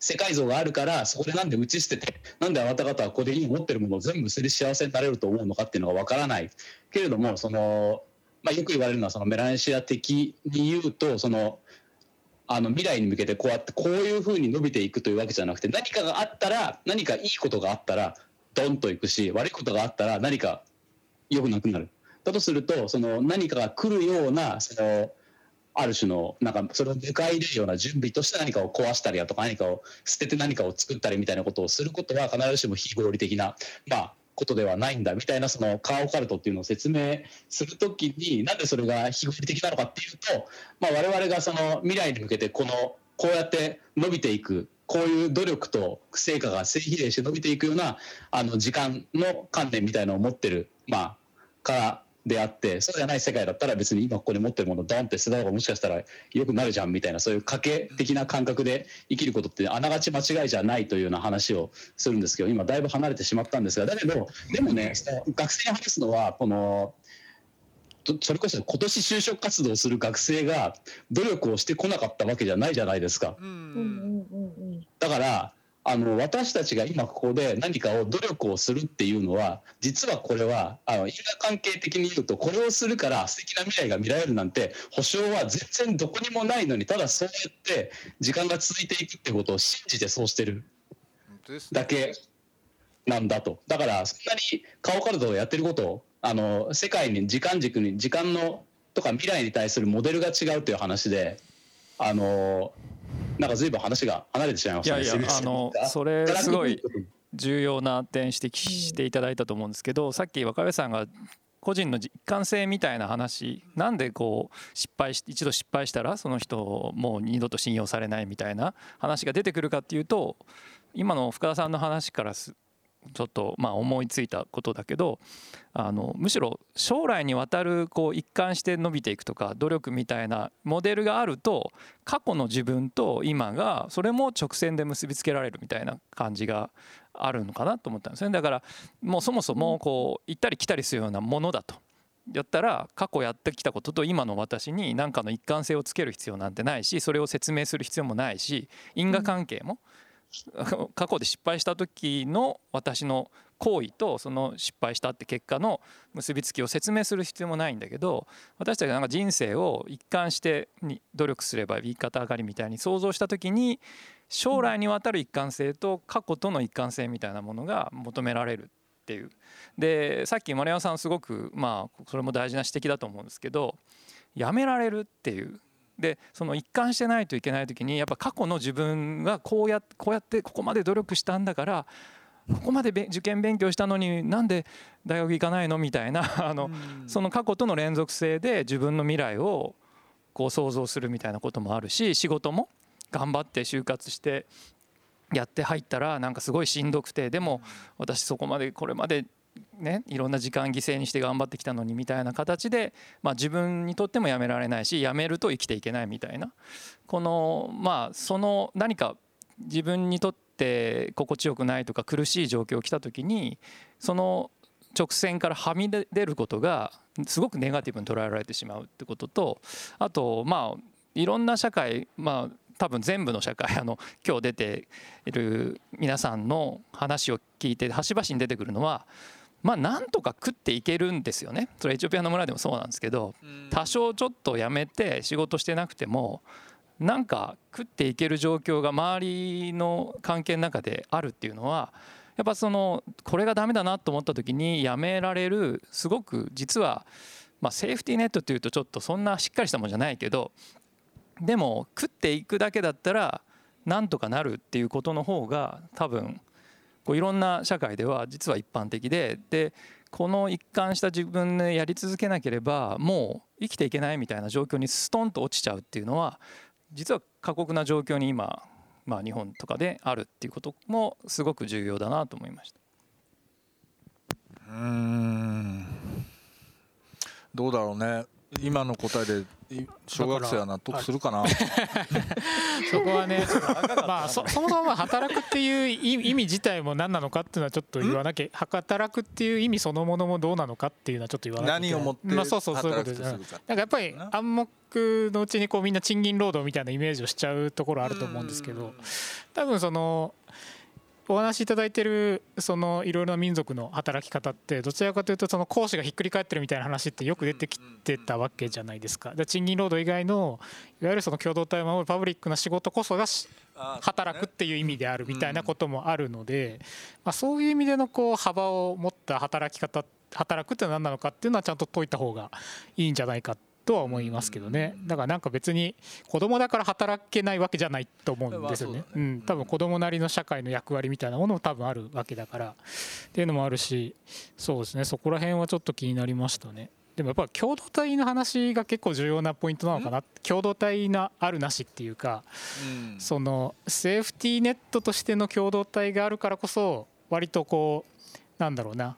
世界像があるからそこでなんで打ち捨ててなんであなた方はここで今持ってるものを全部それで幸せになれると思うのかっていうのがわからない。けれどもその、まあ、よく言われるのはそのメラネシア的に言うとそのあの未来に向けてこうやってこういうふうに伸びていくというわけじゃなくて何かがあったら何かいいことがあったらドンといくし悪いことがあったら何か良くなくなる。だとするとその何かが来るようなそのある種のなんかそれを迎え入れるような準備として何かを壊したりだとか何かを捨てて何かを作ったりみたいなことをすることは必ずしも非合理的な、まあ、ことではないんだみたいなそのカーオカルトっていうのを説明するときになんでそれが非合理的なのかっていうと、まあ、我々がその未来に向けてこのこうやって伸びていくこういう努力と成果が正比例して伸びていくようなあの時間の観念みたいなのを持ってる、まあ、からであってそうじゃない世界だったら別に今ここに持ってるものをドンって捨てた方がもしかしたら良くなるじゃんみたいなそういう賭け的な感覚で生きることってあながち間違いじゃないというような話をするんですけど今だいぶ離れてしまったんですがだけどでもね学生に話すのはこのとそれこそ今年就職活動する学生が努力をしてこなかったわけじゃないじゃないですか。だからあの私たちが今ここで何かを努力をするっていうのは実はこれはあの因果関係的に言うとこれをするから素敵な未来が見られるなんて保証は全然どこにもないのにただそうやって時間が続いていくってことを信じてそうしてるだけなんだと。だからそんなに顔カルトをやってることをあの世界に時間軸に時間のとか未来に対するモデルが違うという話であのなんか随分話が離れてしまいましたね。いやいやあのそれすごい重要な点指摘していただいたと思うんですけどさっき若林さんが個人の一貫性みたいな話なんでこう失敗し一度失敗したらその人もう二度と信用されないみたいな話が出てくるかっていうと今の深田さんの話からちょっとまあ思いついたことだけどあのむしろ将来にわたるこう一貫して伸びていくとか努力みたいなモデルがあると過去の自分と今がそれも直線で結びつけられるみたいな感じがあるのかなと思ったんですね。だからもうそもそもこう行ったり来たりするようなものだとやったら過去やってきたことと今の私に何かの一貫性をつける必要なんてないしそれを説明する必要もないし因果関係も、過去で失敗した時の私の行為とその失敗したって結果の結びつきを説明する必要もないんだけど私たちがなんか人生を一貫してに努力すれば右肩上がりみたいに想像した時に将来にわたる一貫性と過去との一貫性みたいなものが求められるっていう。でさっき丸山さんすごくまあそれも大事な指摘だと思うんですけどやめられるっていうでその一貫してないといけない時にやっぱ過去の自分がこうやこうやってここまで努力したんだからここまで受験勉強したのになんで大学行かないの？みたいな あのその過去との連続性で自分の未来をこう想像するみたいなこともあるし仕事も頑張って就活してやって入ったらなんかすごいしんどくてでも私そこまでこれまでね、いろんな時間犠牲にして頑張ってきたのにみたいな形で、まあ、自分にとってもやめられないしやめると生きていけないみたいな。このまあその何か自分にとって心地よくないとか苦しい状況が来た時にその直線からはみ出ることがすごくネガティブに捉えられてしまうってこととあとまあいろんな社会まあ多分全部の社会 あの今日出ている皆さんの話を聞いて端々に出てくるのはまあなんとか食っていけるんですよね。それエチオピアの村でもそうなんですけど多少ちょっとやめて仕事してなくてもなんか食っていける状況が周りの関係の中であるっていうのはやっぱそのこれがダメだなと思った時にやめられるすごく実はまあセーフティーネットっていうとちょっとそんなしっかりしたもんじゃないけどでも食っていくだけだったらなんとかなるっていうことの方が多分こういろんな社会では実は一般的ででこの一貫した自分でやり続けなければもう生きていけないみたいな状況にストンと落ちちゃうっていうのは実は過酷な状況に今、まあ、日本とかであるっていうこともすごく重要だなと思いました。うんどうだろうね今の答えで小学生は納得するかな。そこはねまあそそもそも働くっていう意味自体も何なのかっていうのはちょっと言わなきゃ働くっていう意味そのものもどうなのかっていうのはちょっと言わなきゃ。何をもってまあそうそうそういうことで。す、う。ん、なんかやっぱり暗黙のうちにこうみんな賃金労働みたいなイメージをしちゃうところあると思うんですけど多分そのお話しいただいてるそのいろいろな民族の働き方ってどちらかというとその講師がひっくり返ってるみたいな話ってよく出てきてたわけじゃないですか。で賃金労働以外のいわゆるその共同体を守るパブリックな仕事こそが働くっていう意味であるみたいなこともあるので、まあ、そういう意味でのこう幅を持った働き方働くって何なのかっていうのはちゃんと解いた方がいいんじゃないかとは思いますけどね。だからなんか別に子供だから働けないわけじゃないと思うんですよね。うん、多分子供なりの社会の役割みたいなものも多分あるわけだから。っていうのもあるしそうですね。そこら辺はちょっと気になりましたね。でもやっぱ共同体の話が結構重要なポイントなのかな。共同体なあるなしっていうか、うん、そのセーフティーネットとしての共同体があるからこそ割とこうなんだろうな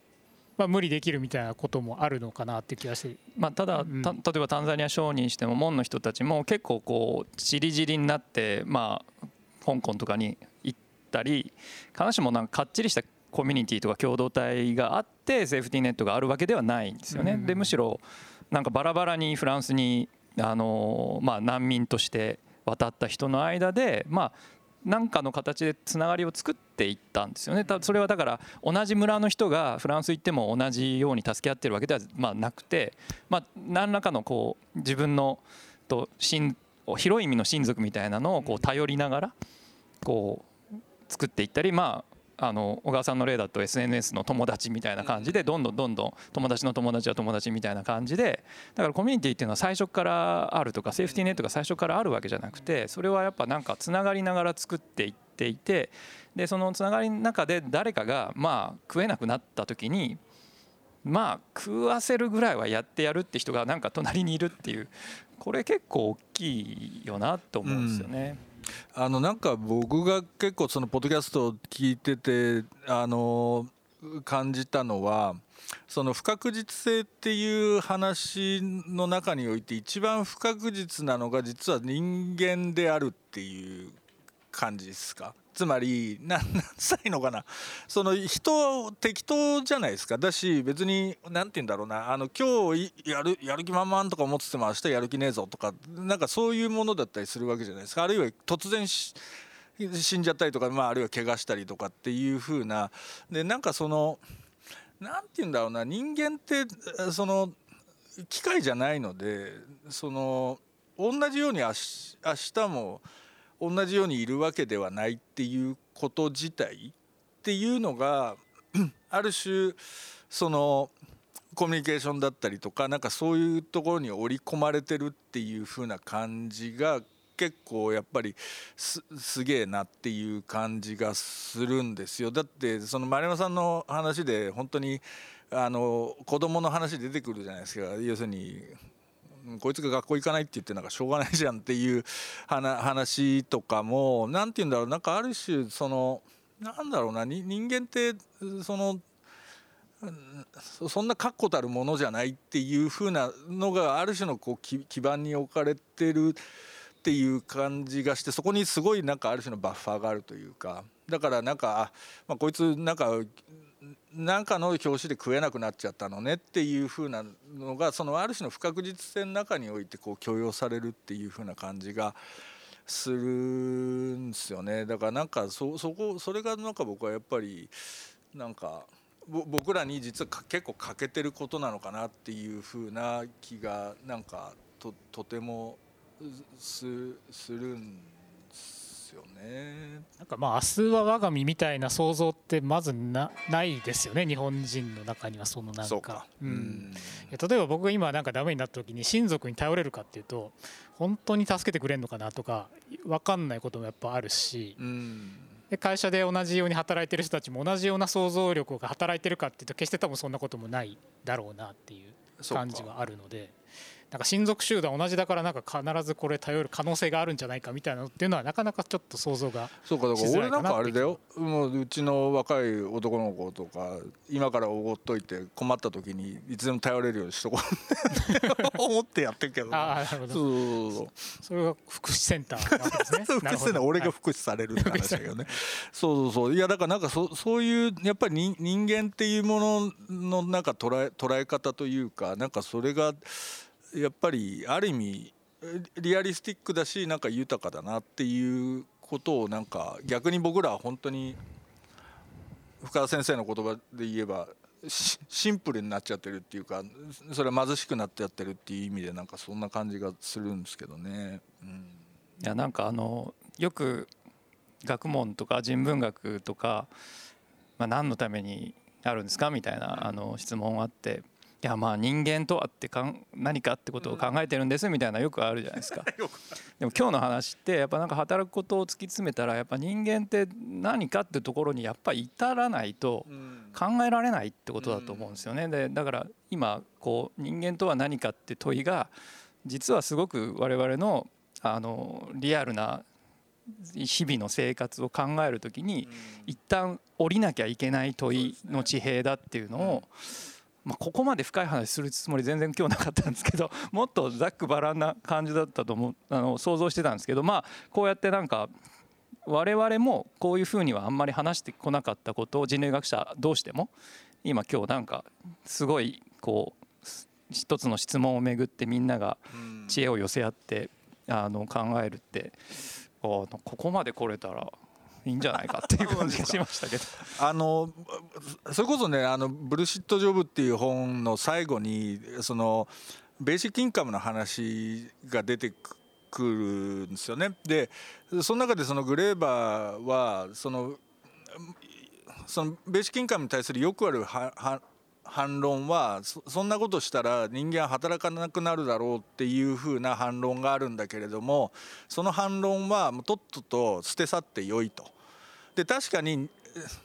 まあ、無理できるみたいなこともあるのかなって気がして、まあ、ただ、うん、た例えばタンザニア商人しても門の人たちも結構こうちりぢりになって、まあ、香港とかに行ったり必ずしもなんかかっちりしたコミュニティとか共同体があってセーフティーネットがあるわけではないんですよね。うん、でむしろなんかバラバラにフランスにあの、まあ、難民として渡った人の間で、まあ、何かの形でつながりを作っていったんですよね。それはだから同じ村の人がフランス行っても同じように助け合ってるわけではまあなくて、まあ、何らかのこう自分のと広い意味の親族みたいなのをこう頼りながらこう作っていったりまああの小川さんの例だと SNS の友達みたいな感じでどんどんどんどん友達の友達は友達みたいな感じでだからコミュニティっていうのは最初からあるとかセーフティーネットが最初からあるわけじゃなくてそれはやっぱなんかつながりながら作っていっていてでそのつながりの中で誰かがまあ食えなくなった時にまあ食わせるぐらいはやってやるって人がなんか隣にいるっていうこれ結構大きいよなと思うんですよね。あのなんか僕が結構そのポッドキャストを聞いててあの感じたのはその不確実性っていう話の中において一番不確実なのが実は人間であるっていう感じですか？つまり何歳 のかな？その人適当じゃないですか？だし別に何て言うんだろうな？あの今日やるやる気満々とか思ってても明日やる気ねえぞとかなんかそういうものだったりするわけじゃないですか？あるいは突然死んじゃったりとか、まあ、あるいは怪我したりとかっていう風な。でなんかその何て言うんだろうな？人間ってその機械じゃないのでその同じように明日も。同じようにいるわけではないっていうこと自体っていうのが ある種そのコミュニケーションだったりとかなんかそういうところに織り込まれてるっていう風な感じが結構やっぱりすげえなっていう感じがするんですよ。だってその丸山さんの話で本当にあの子供の話出てくるじゃないですか。要するにこいつが学校行かないって言ってなんかしょうがないじゃんっていう 話とかも何て言うんだろうなんかある種そのなんだろうな人間ってそのそんな確固たるものじゃないっていうふうなのがある種のこう基盤に置かれてるっていう感じがしてそこにすごいなんかある種のバッファーがあるというかだからなんかまあ、こいつなんか何かの表紙で食えなくなっちゃったのねっていうふうなのがそのある種の不確実性の中においてこう許容されるっていうふうな感じがするんですよね。だからなんかそそこそれがなんか僕はやっぱりなんか僕らに実は結構欠けてることなのかなっていうふうな気がなんかととてもすするんよね。なんかまあ明日は我が身みたいな想像ってまずなないですよね日本人の中にはそのなんか。うん、例えば僕が今なんかダメになった時に親族に頼れるかっていうと本当に助けてくれるのかなとか分かんないこともやっぱあるし、で会社で同じように働いてる人たちも同じような想像力が働いてるかっていうと決して多分そんなこともないだろうなっていう感じはあるので。なんか親族集団同じだからなんか必ずこれ頼る可能性があるんじゃないかみたいなのっていうのはなかなかちょっと想像がそうかだから俺なんかあれだよ。も。ううちの若い男の子とか今からおごっといて困った時にいつでも頼れるようにしとこう 思ってやってるけど。ああなるほど。そうそうそれが福祉センターなわけですね。福祉センター俺が福祉されるって話だけどねそうそうそう。いやだからなんかそそういうやっぱり人間っていうもののなんか捉え捉え方というかなんかそれがやっぱりある意味リアリスティックだしなんか豊かだなっていうことをなんか逆に僕らは本当に深田先生の言葉で言えばシンプルになっちゃってるっていうかそれは貧しくなっちゃってるっていう意味でなんかそんな感じがするんですけどね。うん、いやなんかあのよく学問とか人文学とか、まあ、何のためにあるんですかみたいなあの質問があっていやまあ人間とはってかん何かってことを考えてるんですみたいなよくあるじゃないですか。でも今日の話ってやっぱなんか働くことを突き詰めたらやっぱ人間って何かってところにやっぱり至らないと考えられないってことだと思うんですよね。でだから今こう人間とは何かって問いが実はすごく我々のあのリアルな日々の生活を考える時に一旦降りなきゃいけない問いの地平だっていうのを、まあ、ここまで深い話するつもり全然今日なかったんですけど もっとざっくばらんな感じだったと思うあの想像してたんですけどまあこうやってなんか我々もこういうふうにはあんまり話してこなかったことを人類学者どうしても今今日なんかすごいこう一つの質問をめぐってみんなが知恵を寄せ合ってあの考えるってここまで来れたらいいんじゃないかっていう感じがしましたけどあのそれこそねあの「ブルシット・ジョブ」っていう本の最後にそのベーシックインカムの話が出てくるんですよね。でその中でそのグレーバーはそのそのベーシックインカムに対するよくあるはは反論はそんなことしたら人間は働かなくなるだろうっていうふうな反論があるんだけれどもその反論はもうとっとと捨て去ってよいと。で確かに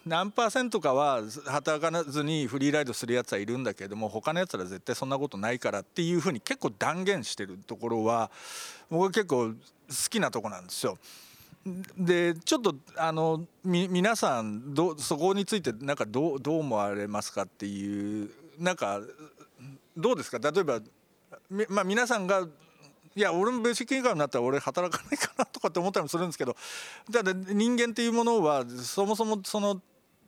何パーセントかは働かずにフリーライドするやつはいるんだけれども他のやつら絶対そんなことないからっていうふうに結構断言してるところは僕は結構好きなとこなんですよ。でちょっとあのみ皆さんどそこについてなんかどうどう思われますかっていうなんかどうですか？例えばまあ皆さんがいや俺もベーシックインカムになったら俺働かないかなとかって思ったりもするんですけどただ人間っていうものはそもそもその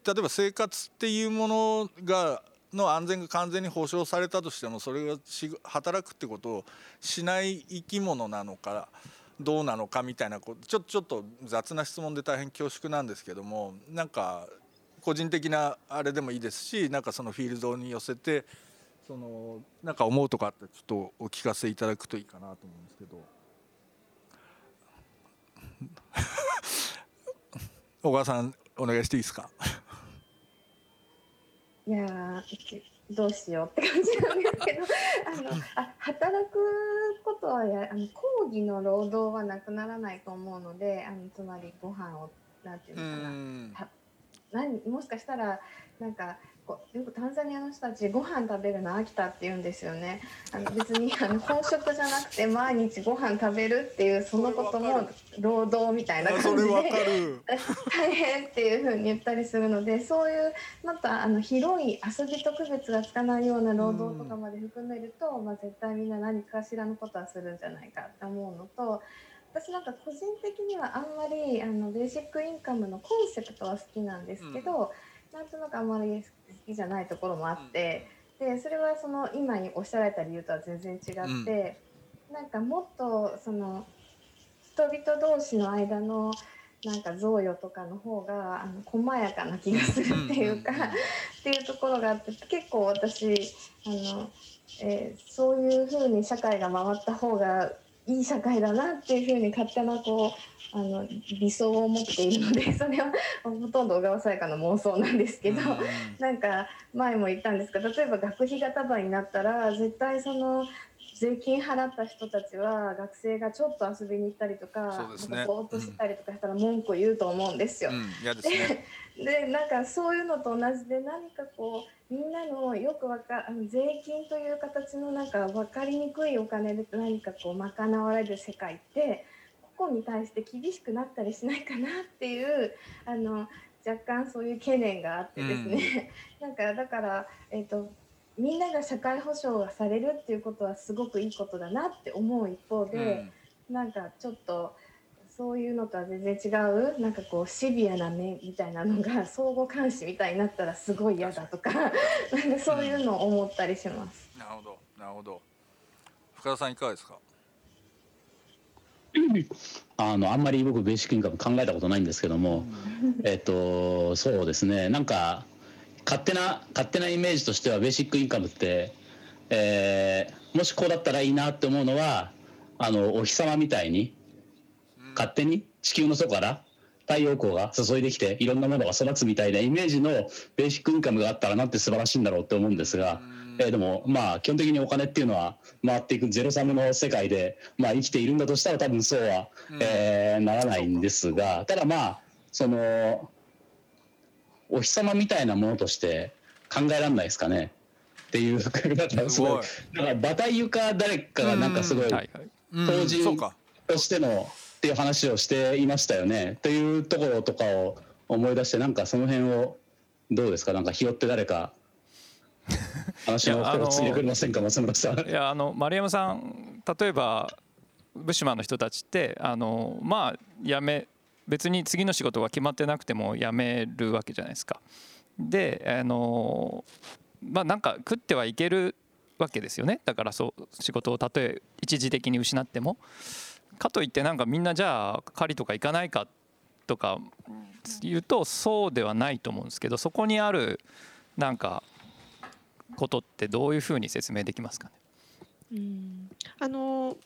例えば生活っていうものがの安全が完全に保障されたとしてもそれが働くってことをしない生き物なのかどうなのかみたいなことちょちょっと雑な質問で大変恐縮なんですけどもなんか個人的なあれでもいいですしなんかそのフィールドに寄せてそのなんか思うとかってちょっとお聞かせいただくといいかなと思うんですけど。小川さんお願いしていいですか？いやどうしようって感じなんですけど あのあ働くことはやあの講義の労働はなくならないと思うのであのつまりご飯をなんていうのかな。何もしかしたらなんかよくタンザニアの人たちご飯食べるの飽きたって言うんですよね。あの別にあの本職じゃなくて毎日ご飯食べるっていうそのことも労働みたいな感じで。大変っていうふうに言ったりするのでそういうまたあの広い遊びと区別がつかないような労働とかまで含めると、まあ、絶対みんな何かしらのことはするんじゃないかって思うのと。私なんか個人的にはあんまりあのベーシックインカムのコンセプトは好きなんですけど、うん、なんとなくあんまり好きじゃないところもあって、うん、でそれはその今におっしゃられた理由とは全然違って、うん、なんかもっとその人々同士の間のなんか贈与とかの方があの細やかな気がするっていうか、っていうところがあって結構私あの、えー、そういうふうに社会が回った方がいい社会だなっていうふうに勝手なこうあの理想を持っているので それはほとんど小川さやかの妄想なんですけど、うん、なんか前も言ったんですが例えば学費が束になったら絶対その税金払った人たちは学生がちょっと遊びに行ったりとかね、ぼーっとしたりとかしたら文句言うと思うんですよ。うん、ででなんかそういうのと同じで何かこうみんなのよくわかあの税金という形のなんか分かりにくいお金で何かこう賄われる世界って個々に対して厳しくなったりしないかなっていうあの若干そういう懸念があってですね、うん、なんかだから、えーと、みんなが社会保障がされるっていうことはすごくいいことだなって思う一方で、うん、なんかちょっと。そういうのとは全然違うなんかこうシビアな目みたいなのが 相互監視みたいになったらすごい嫌だとかなんかそういうのを思ったりします。なるほど。なるほど。深田さんいかがですか？あのあんまり僕ベーシックインカム考えたことないんですけども、えっとそうですね。なんか勝手な勝手なイメージとしてはベーシックインカムって、えー、もしこうだったらいいなって思うのはあのお日様みたいに勝手に？地球の外から？太陽光が注いできていろんなものが育つみたいなイメージのベーシックインカムがあったらなんて素晴らしいんだろうって思うんですが、えー、でもまあ基本的にお金っていうのは回っていくゼロサムの世界で、まあ、生きているんだとしたら多分そうは、えー、ならないんですがただまあそのお日様みたいなものとして考えられないですかね？っていうだからすごい。だから馬体床誰かがなんかすごい当人としてのっていう話をしていましたよね。というところとかを思い出してなんかその辺をどうですか？なんか拾って誰か話の手をついてくれませんか松村さん。いや あの丸山さん例えばブッシュマンの人たちってあのまあやめ別に次の仕事が決まってなくても辞めるわけじゃないですか。であのまあなんか食ってはいけるわけですよねだからそう仕事をたとえ一時的に失っても。かといってなんかみんなじゃあ狩りとか行かないかとか言うとそうではないと思うんですけどそこにあるなんかことってどういうふうに説明できますかね？うん。あの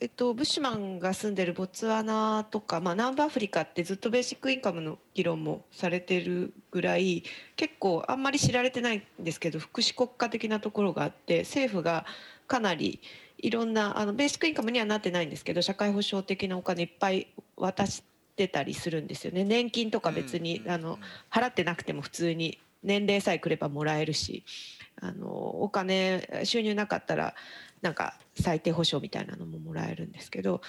えっと、ブッシュマンが住んでるボツワナとか、まあ、南部アフリカってずっとベーシックインカムの議論もされてるぐらい結構あんまり知られてないんですけど福祉国家的なところがあって政府がかなりいろんなあのベーシックインカムにはなってないんですけど社会保障的なお金いっぱい渡してたりするんですよね。年金とか別に、あの払ってなくても普通に年齢さえくればもらえるしあのお金収入なかったらなんか最低保障みたいなのももらえるんですけど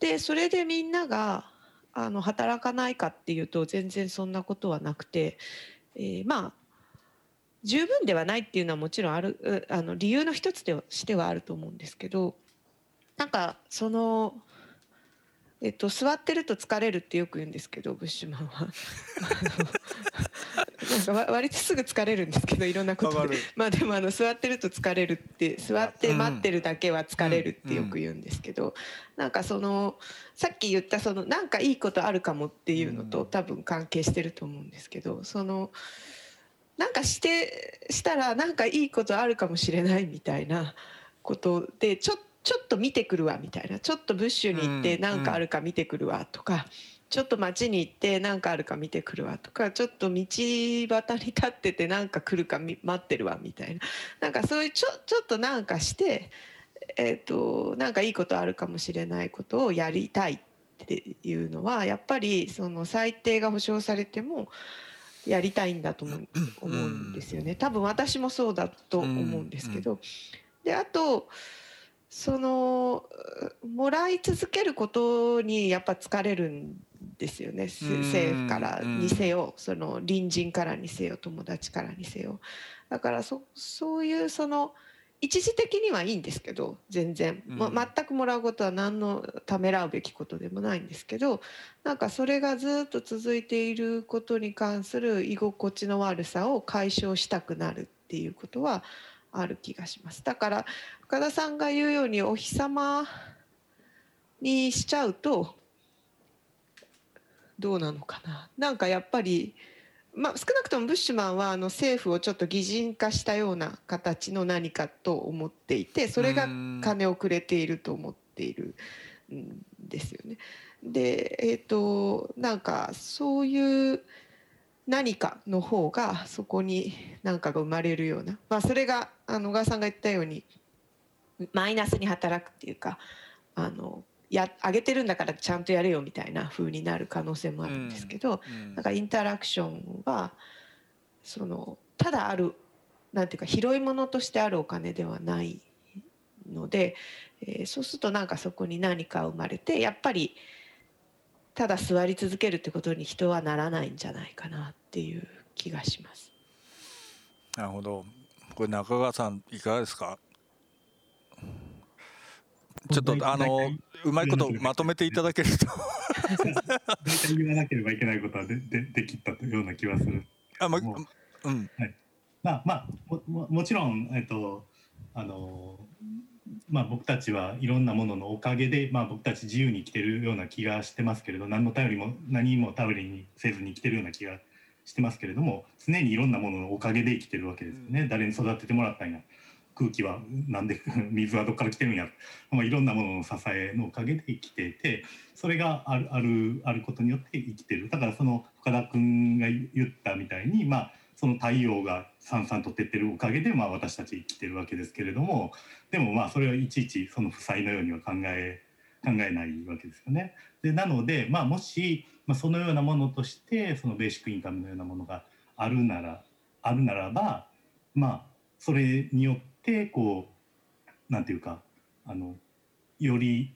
でそれでみんながあの働かないかっていうと全然そんなことはなくて、えー、まあ十分ではないっていうのはもちろんあるあの理由の一つとしてはあると思うんですけどなんかそのえっと、座ってると疲れるってよく言うんですけどブッシュマンは。なんか割とすぐ疲れるんですけどいろんなことで。まあでもあの座ってると疲れるって座って待ってるだけは疲れるってよく言うんですけど、うん、なんかそのさっき言ったそのなんかいいことあるかもっていうのと多分関係してると思うんですけどそのなんかしてしたらなんかいいことあるかもしれないみたいなことでちょっとちょっと見てくるわみたいな。ちょっとブッシュに行って何かあるか見てくるわとか、ちょっと街に行って何かあるか見てくるわとか。ちょっと道端に立ってて何か来るか待ってるわみたいな。なんかそういうちょちょっとなんかして、えーと、なんかいいことあるかもしれないことをやりたいっていうのはやっぱりその最低が保障されてもやりたいんだと思う思うんですよね。多分私もそうだと思うんですけど。であとそのもらい続けることにやっぱ疲れるんですよね。政府からにせよ。その隣人からにせよ。友達からにせよ。だからそそういうその一時的にはいいんですけど全然、ま、全くもらうことは何のためらうべきことでもないんですけどなんかそれがずっと続いていることに関する居心地の悪さを解消したくなるっていうことはある気がします。だから深田さんが言うようにお日様にしちゃうとどうなのかな。なんかやっぱり、まあ、少なくともブッシュマンはあの政府をちょっと擬人化したような形の何かと思っていてそれが金をくれていると思っているんですよね。でえっ、ー、となんかそういう何かの方がそこに何かが生まれるような、まあ、それがあの小川さんが言ったようにマイナスに働くっていうかあのや上げてるんだからちゃんとやれよみたいな風になる可能性もあるんですけど、うんうん、なんかインタラクションはそのただあるなんていうか拾い物としてあるお金ではないので、えー、そうするとなんかそこに何か生まれてやっぱりただ座り続けるってことに人はならないんじゃないかなっていう気がします。なるほど。これ中川さんいかがですか？ちょっとあのうまいことまとめていただけると大体言わなければいけないことはででできたような気はする。あまうん。はい。まあまあももちろんえっとあのまあ、僕たちはいろんなもののおかげで、まあ、僕たち自由に生きてるような気がしてますけれど何の頼りも何も頼りにせずに生きてるような気がしてますけれども常にいろんなもののおかげで生きてるわけですよね、うん、誰に育ててもらったんや空気はなんで 水はどっから来てるんや、まあ、いろんなものの支えのおかげで生きていてそれがあるあるあることによって生きてるだからその深田君が言ったみたいにまあその太陽がさんさんと照ってるおかげで、まあ、私たち生きてるわけですけれどもでもまあそれはいちいちその負債のようには考え考えないわけですよね。でなので、まあ、もし、まあ、そのようなものとしてそのベーシックインカムのようなものがあるならあるならばまあそれによってこうなんていうかあのより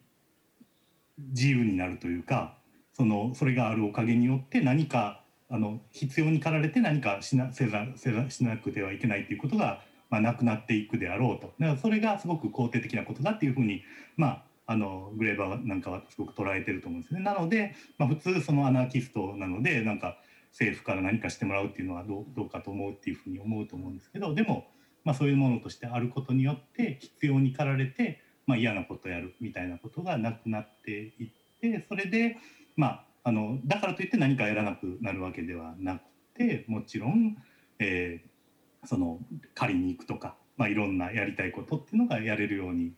自由になるというかそのそれがあるおかげによって何かあの必要に駆られて何かしなせざせざしなくてはいけないということが、まあ、なくなっていくであろうとだからそれがすごく肯定的なことだっていうふうに、まあ、あのグレーバーなんかはすごく捉えてると思うんですね。なので、まあ、普通そのアナーキストなのでなんか政府から何かしてもらうっていうのはどうどうかと思うっていうふうに思うと思うんですけどでも、まあ、そういうものとしてあることによって必要に駆られて、まあ、嫌なことやるみたいなことがなくなっていってそれでまああのだからといって何かやらなくなるわけではなくてもちろん、えー、その借りに行くとか、まあ、いろんなやりたいことっていうのがやれるように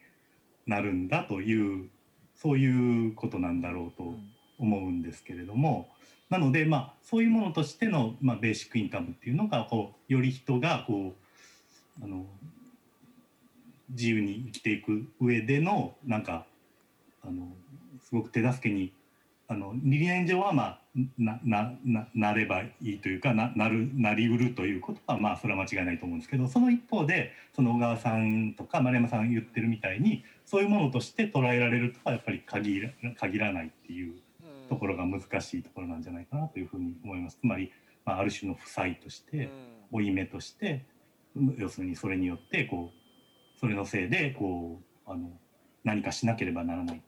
なるんだというそういうことなんだろうと思うんですけれどもなのでまあそういうものとしての、まあ、ベーシックインカムっていうのがこうより人がこうあの自由に生きていく上でのなんかあのすごく手助けにあの理念上はまあななななればいいというかななるなりうるということはまあそれは間違いないと思うんですけどその一方でその小川さんとか丸山さん言ってるみたいにそういうものとして捉えられるとはやっぱり限ら限らないっていうところが難しいところなんじゃないかなというふうに思います。つまり、まあ、ある種の負債として負い目として要するにそれによってこうそれのせいでこうあの何かしなければならない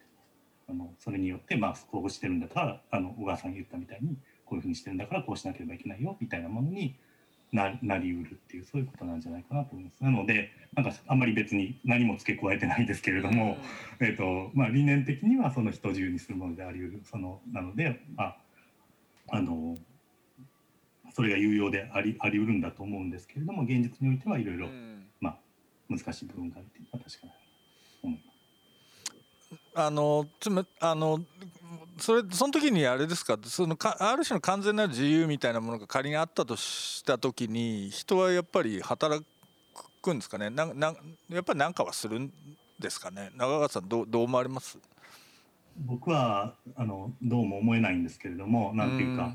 あのそれによってまあこうしてるんだからあの小川さんが言ったみたいにこういうふうにしてるんだからこうしなければいけないよみたいなものにななりうるっていうそういうことなんじゃないかなと思います。なのでなんかあんまり別に何も付け加えてないですけれども、えーとまあ、理念的にはその人自由にするものでありうるそのなので、まあ、あのそれが有用でありありうるんだと思うんですけれども現実においてはいろいろ、まあ、難しい部分があるっていうのは確かに思います。あのつまあのそれその時にあれですか？そのかある種の完全な自由みたいなものが仮にあったとした時に人はやっぱり働くんですかね？ななやっぱり何かはするんですかね？中川さんどうどう思われます？僕はあのどうも思えないんですけれどもなんていうか、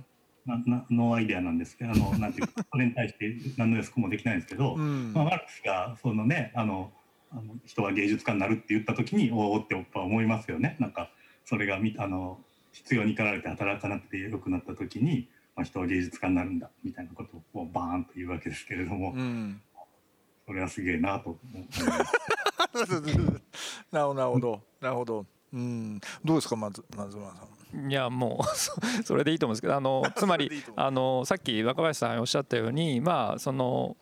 ななノーアイデアなんですけどあの なんていうかそれに対して何の予測もできないんですけど、まあ、マルクスがそのねあのあの人は芸術家になるって言った時におおって思いますよね。なんかそれがあの必要に駆られて働かなくてよくなった時に、まあ、人は芸術家になるんだみたいなことをバーンと言うわけですけれども、うん、それはすげえなと思います。なるほどなるほど。うん。どうですかまず松村さん。いやもう それでいいと思うんですけどあの つまりあのさっき若林さんおっしゃったようにまあその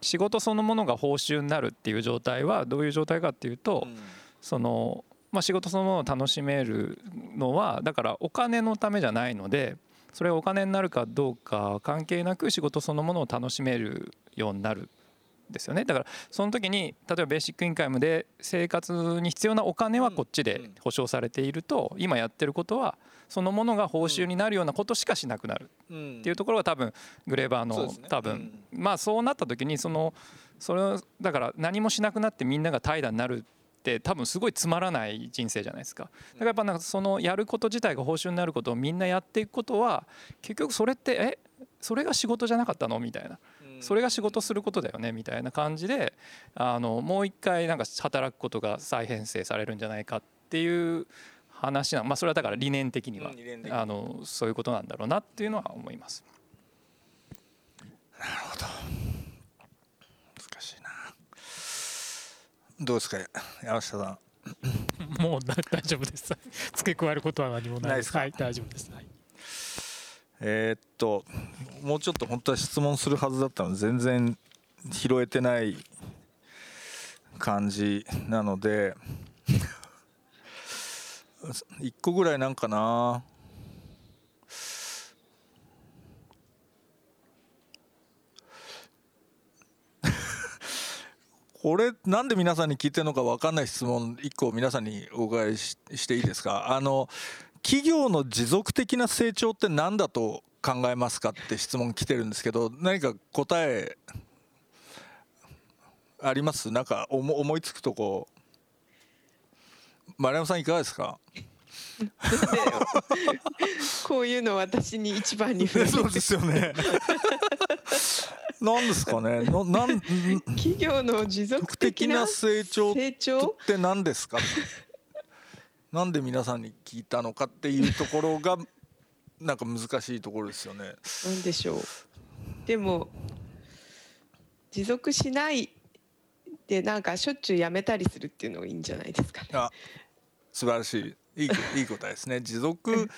仕事そのものが報酬になるっていう状態はどういう状態かっていうと、そのまあ、仕事そのものを楽しめるのはだからお金のためじゃないのでそれがお金になるかどうか関係なく仕事そのものを楽しめるようになるですよね。だからその時に例えばベーシックインカムで生活に必要なお金はこっちで保証されていると今やってることはそのものが報酬になるようなことしかしなくなるっていうところが多分グレーバーの多分。まあそうなった時にそのそれだから何もしなくなってみんなが怠惰になるって多分すごいつまらない人生じゃないですか。だからやっぱなんかそのやること自体が報酬になることをみんなやっていくことは結局それってえそれが仕事じゃなかったの？みたいなそれが仕事することだよねみたいな感じであのもう一回なんか働くことが再編成されるんじゃないかっていう話なまあそれはだから理念的には、あのそういうことなんだろうなっていうのは思います。なるほど。難しいな。どうですか山下さん？もう大丈夫です。付け加えることは何もないです。はい大丈夫です、はい、えー、っともうちょっと本当は質問するはずだったので全然拾えてない感じなので 1個ぐらいなんかな。これなんで皆さんに聞いてるのか分かんない質問1個皆さんにお伺いしていいですか？あの企業の持続的な成長って何だと考えますかって質問来てるんですけど何か答えあります？なんか思いつくとこ。丸山さんいかがですか？こういうの私に一番にそうですよね。なんですかね？ななん企業の持続的な成長って何ですか？なんで皆さんに聞いたのかっていうところが なんか難しいところですよね。なんでしょうでも持続しないでなんかしょっちゅうやめたりするっていうのがいいんじゃないですかね。あ素晴らしいいい いい答えですね。持続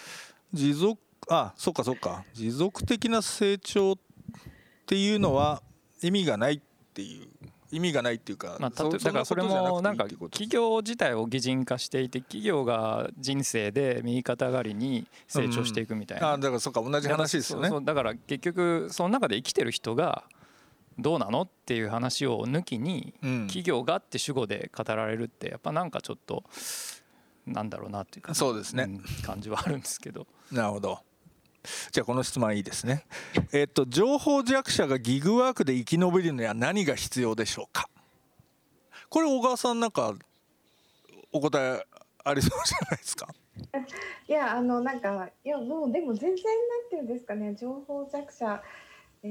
持続あそっかそっか持続的な成長っていうのは意味がないっていう意味がないっていうか、まあ、だからそれもなんか企業自体を擬人化していて企業が人生で右肩上がりに成長していくみたいな、うん、あだからそうか同じ話ですよね。だから結局その中で生きてる人がどうなのっていう話を抜きに、企業がって主語で語られるってやっぱなんかちょっとなんだろうなっていうか、そうですね。ん感じはあるんですけど。なるほどじゃあこの質問いいですね。えっと情報弱者がギグワークで生き延びるには何が必要でしょうか？これ小川さんなんかお答えありそうじゃないですか？いやあのなんかいやもうでも全然なんていうんですかね。情報弱者、え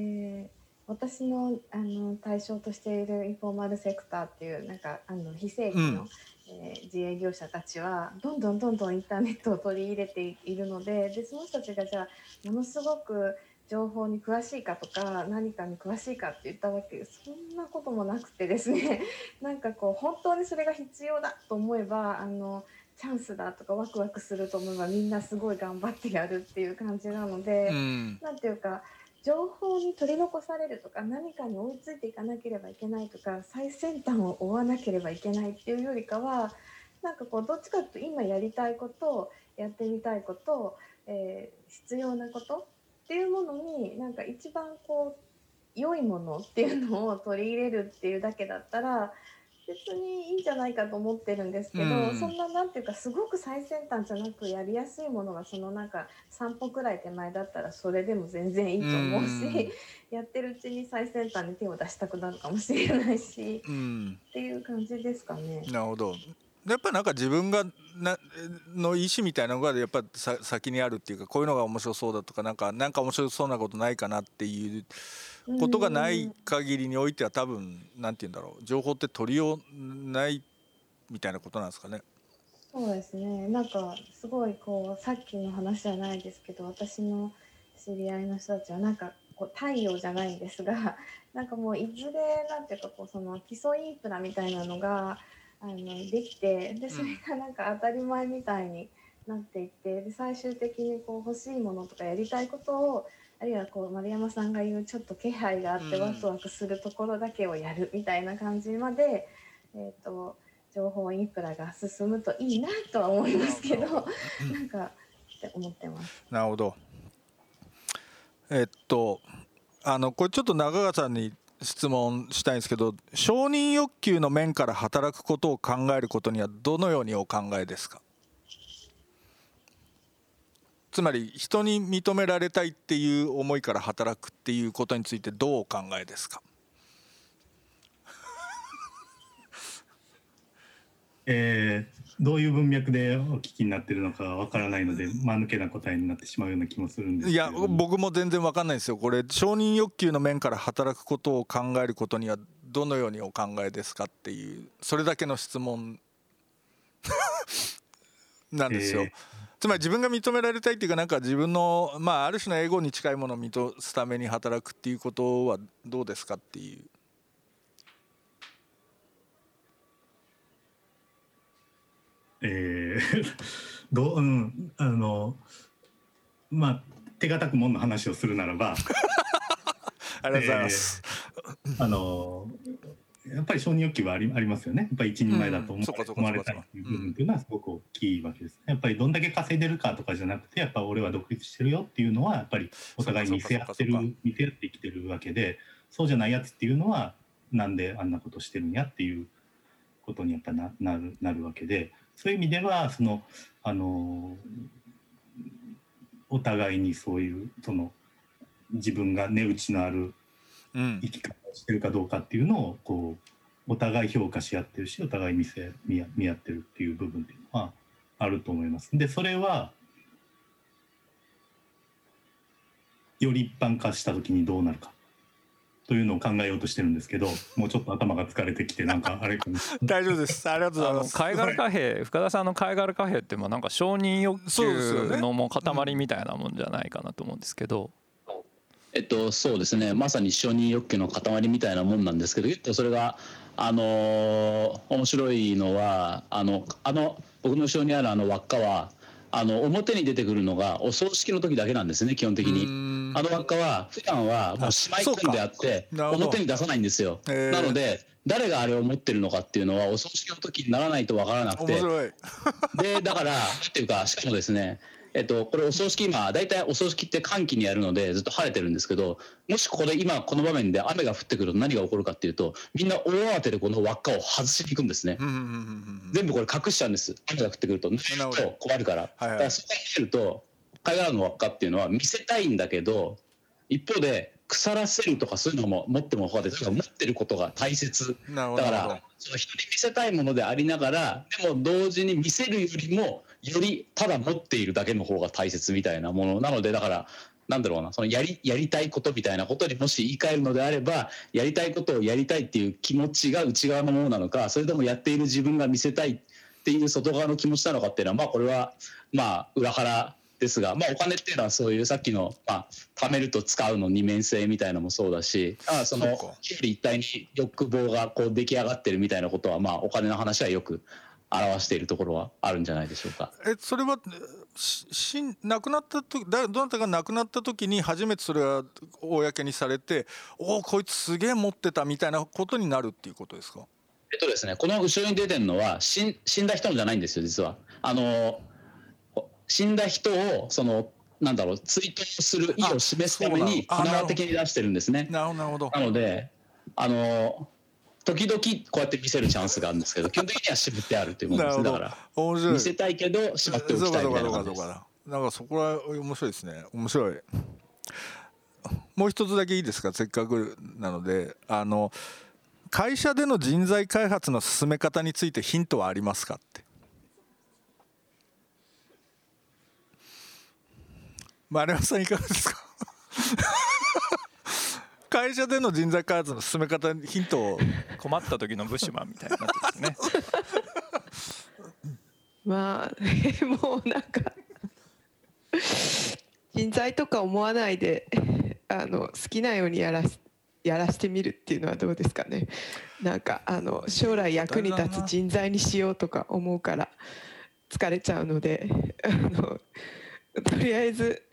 ー私のあの対象としているインフォーマルセクターっていうなんかあの非正規の、うんえー自営業者たちはどんどんどんどんインターネットを取り入れているのででその人たちがじゃあものすごく情報に詳しいかとか何かに詳しいかって言ったわけでそんなこともなくてですね なんかこう本当にそれが必要だと思えばあのチャンスだとかワクワクすると思えばみんなすごい頑張ってやるっていう感じなので、うん。なんていうか情報に取り残されるとか何かに追いついていかなければいけないとか最先端を追わなければいけないっていうよりかはなんかこうどっちかというと今やりたいことやってみたいこと、えー必要なことっていうものになんか一番こう良いものっていうのを取り入れるっていうだけだったら別にいいんじゃないかと思ってるんですけど、うん。そんななんていうかすごく最先端じゃなくやりやすいものがそのなんか3歩くらい手前だったらそれでも全然いいと思うし、やってるうちに最先端に手を出したくなるかもしれないしうん。っていう感じですかね。なるほど。やっぱりなんか自分がなの意思みたいなのがやっぱさ先にあるっていうかこういうのが面白そうだとかなんかなんか面白そうなことないかなっていうことがない限りにおいては多分なんて言うんだろう情報って取りようないみたいなことなんですかね。そうですねなんかすごいこうさっきの話じゃないですけど私の知り合いの人たちはなんかこう太陽じゃないんですが なんかもういずれなんていうかこうその基礎インフラみたいなのがあのできてでそれがなんか当たり前みたいになっていってで最終的にこう欲しいものとかやりたいことをあるいはこう丸山さんが言うちょっと気配があってうんワクワクするところだけをやるみたいな感じまで、えー、と情報インフラが進むといいなとは思いますけどなんかって思ってます。なるほど。えっとあのこれちょっと中川さんに質問したいんですけど承認欲求の面から働くことを考えることにはどのようにお考えですか？つまり人に認められたいっていう思いから働くっていうことについてどうお考えですか？えーどういう文脈でお聞きになってるのかわからないので間抜けな答えになってしまうような気もするんですいや僕も全然わかんないです。よこれ承認欲求の面から働くことを考えることにはどのようにお考えですかっていうそれだけの質問なんですよ、えーつまり自分が認められたいっていうかなんか自分のまあある種のエゴに近いものを満たすために働くっていうことはどうですかっていう。えーどううんあのまあ手堅くもんの話をするならば ありがとうございます、あのやっぱり承認欲求はありありますよね。やっぱり一人前だと思,、われたいっていう部分っていうのはすごく大きいわけです。やっぱりどんだけ稼いでるかとかじゃなくて、やっぱ俺は独立してるよっていうのはやっぱりお互い見せ合ってる見せ合って生きてるわけで、そうじゃないやつっていうのはなんであんなことしてるんやっていうことにやっぱななるなるわけで、そういう意味ではそのあのお互いにそういうその自分が値打ちのあるうん生き方をしてるかどうかっていうのをこうお互い評価し合ってるしお互い見せ見合見合ってるっていう部分っていうのはあると思います。でそれはより一般化した時にどうなるか。というのを考えようとしてるんですけどもうちょっと頭が疲れてきてなんかあれ 大丈夫です。ありがとうございます。あの貝殻貨幣深田さんの貝殻貨幣ってまあなんか承認欲そうですよね。求のもう塊みたいなもんじゃないかなと思うんですけど、えっと、そうですね。まさに承認欲求の塊みたいなもんなんですけど結構それが、あのー面白いのはあのあの僕の後ろにあるあの輪っかはあの表に出てくるのがお葬式の時だけなんですね基本的うに。ん。あの輪っかは普段はもうしまい込んであって表に出さないんですよ。なので誰があれを持ってるのかっていうのはお葬式の時にならないとわからなくて。でだからっていうかしかもですねえっと、これお葬式今大体お葬式って寒気にやるのでずっと晴れてるんですけどもしここで今この場面で雨が降ってくると何が起こるかっていうとみんな大慌てでこの輪っかを外しに行くんですね。全部これ隠しちゃうんです。雨が降ってくるとと困るから、はいはい。だからそこを見ると貝殻の輪っかっていうのは見せたいんだけど一方で腐らせるとかそういうのも持っても他で持ってることが大切。だからその人に見せたいものでありながらでも同時に見せるよりもよりただ持っているだけの方が大切みたいなものなのでだからなんだろうなそのやりやりたいことみたいなことにもし言い換えるのであればやりたいことをやりたいっていう気持ちが内側のものなのかそれともやっている自分が見せたいっていう外側の気持ちなのかっていうのはまあこれはまあ裏腹ですが、まあ、お金っていうのはそういうさっきの、まあ、貯めると使うの二面性みたいなのもそうだしあそのそうか。表裏一体に欲望がこう出来上がってるみたいなことは、まあ、お金の話はよく表しているところはあるんじゃないでしょうか。えそれはしし亡くなった時だどなたが亡くなった時に初めてそれが公にされておおこいつすげえ持ってたみたいなことになるっていうことですか？えっとですね、この後ろに出てるのは死ん死んだ人のじゃないんですよ実は。あの死んだ人をそのなんだろう追悼する意を示すために花輪的に出してるんですね。なるほどなのであの時々こうやって見せるチャンスがあるんですけど 基本的には絞ってあるというものですね。だから面白い。見せたいけどしまっておきたいみたいな感じです。そうかそうかそうか。なんかそこは面白いですね。面白い。もう一つだけいいですか？せっかくなので。あの会社での人材開発の進め方についてヒントはありますかって。丸山さんいかがですか？会社での人材開発の進め方にヒントを困った時のブッシュマンみたいになってですね。まあもうなんか人材とか思わないで あの好きなようにやらやらしてみるっていうのはどうですかね。なんかあの将来役に立つ人材にしようとか思うから疲れちゃうのであのとりあえず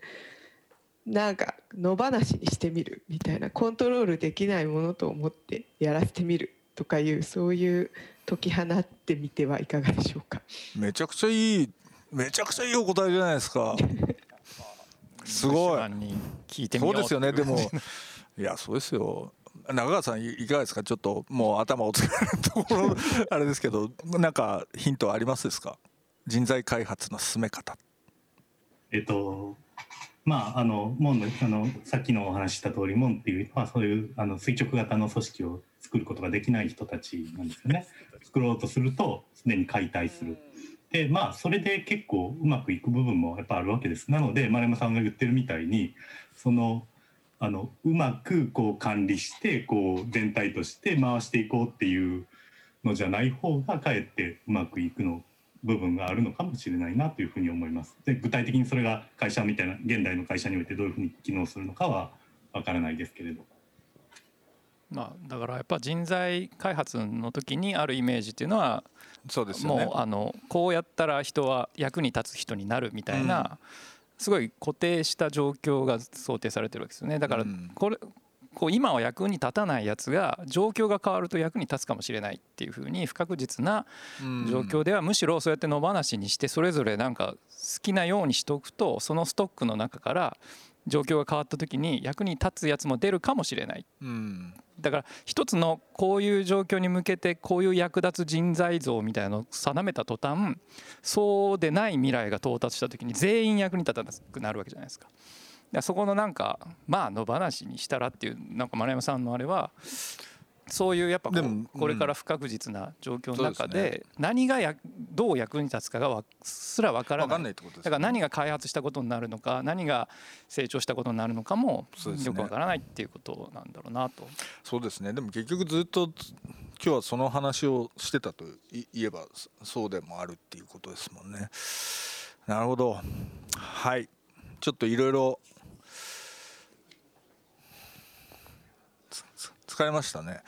なんか野放しにしてみるみたいなコントロールできないものと思ってやらせてみるとかいうそういう解き放ってみてはいかがでしょうか。めちゃくちゃいいめちゃくちゃいいお答えじゃないですか。すごい。聞いてみよそう。うですよねでも。いやそうですよ。中川さんいいかがですか？ちょっともう頭お疲れのところあれですけどなんかヒントありますですか？人材開発の進め方。えっとまああの門のあのさっきのお話した通り門っていうのはそういうあの垂直型の組織を作ることができない人たちなんですよね。作ろうとするとすでに解体する。でまあそれで結構うまくいく部分もやっぱあるわけです。なので丸山さんが言ってるみたいにそのあのうまくこう管理してこう全体として回していこうっていうのじゃない方がかえってうまくいくの部分があるのかもしれないなというふうに思います。で具体的にそれが会社みたいな現代の会社においてどういうふうに機能するのかはわからないですけれど。まあだからやっぱ人材開発の時にあるイメージっていうのはそうですよねもうあのこうやったら人は役に立つ人になるみたいな、すごい固定した状況が想定されてるわけですよねだからうんこう今は役に立たないやつが状況が変わると役に立つかもしれないっていうふうに不確実な状況ではむしろそうやって野放しにしてそれぞれなんか好きなようにしておくとそのストックの中から状況が変わった時に役に立つやつも出るかもしれないだから一つのこういう状況に向けてこういう役立つ人材像みたいなのを定めた途端そうでない未来が到達した時に全員役に立たなくなるわけじゃないですか。そこのなんかまあ野放しにしたらっていうなんか丸山さんのあれはそういうやっぱこでもうこれから不確実な状況の中で何がやどう役に立つかがわすら分から分かんないないってことですだから何が開発したことになるのか何が成長したことになるのかもよくわからないっていうことなんだろうなと。そうですね。でも結局ずっと今日はその話をしてたとい言えばそそうでもあるっていうことですもんね。なるほど。はい。ちょっといろいろつつ疲れましたね。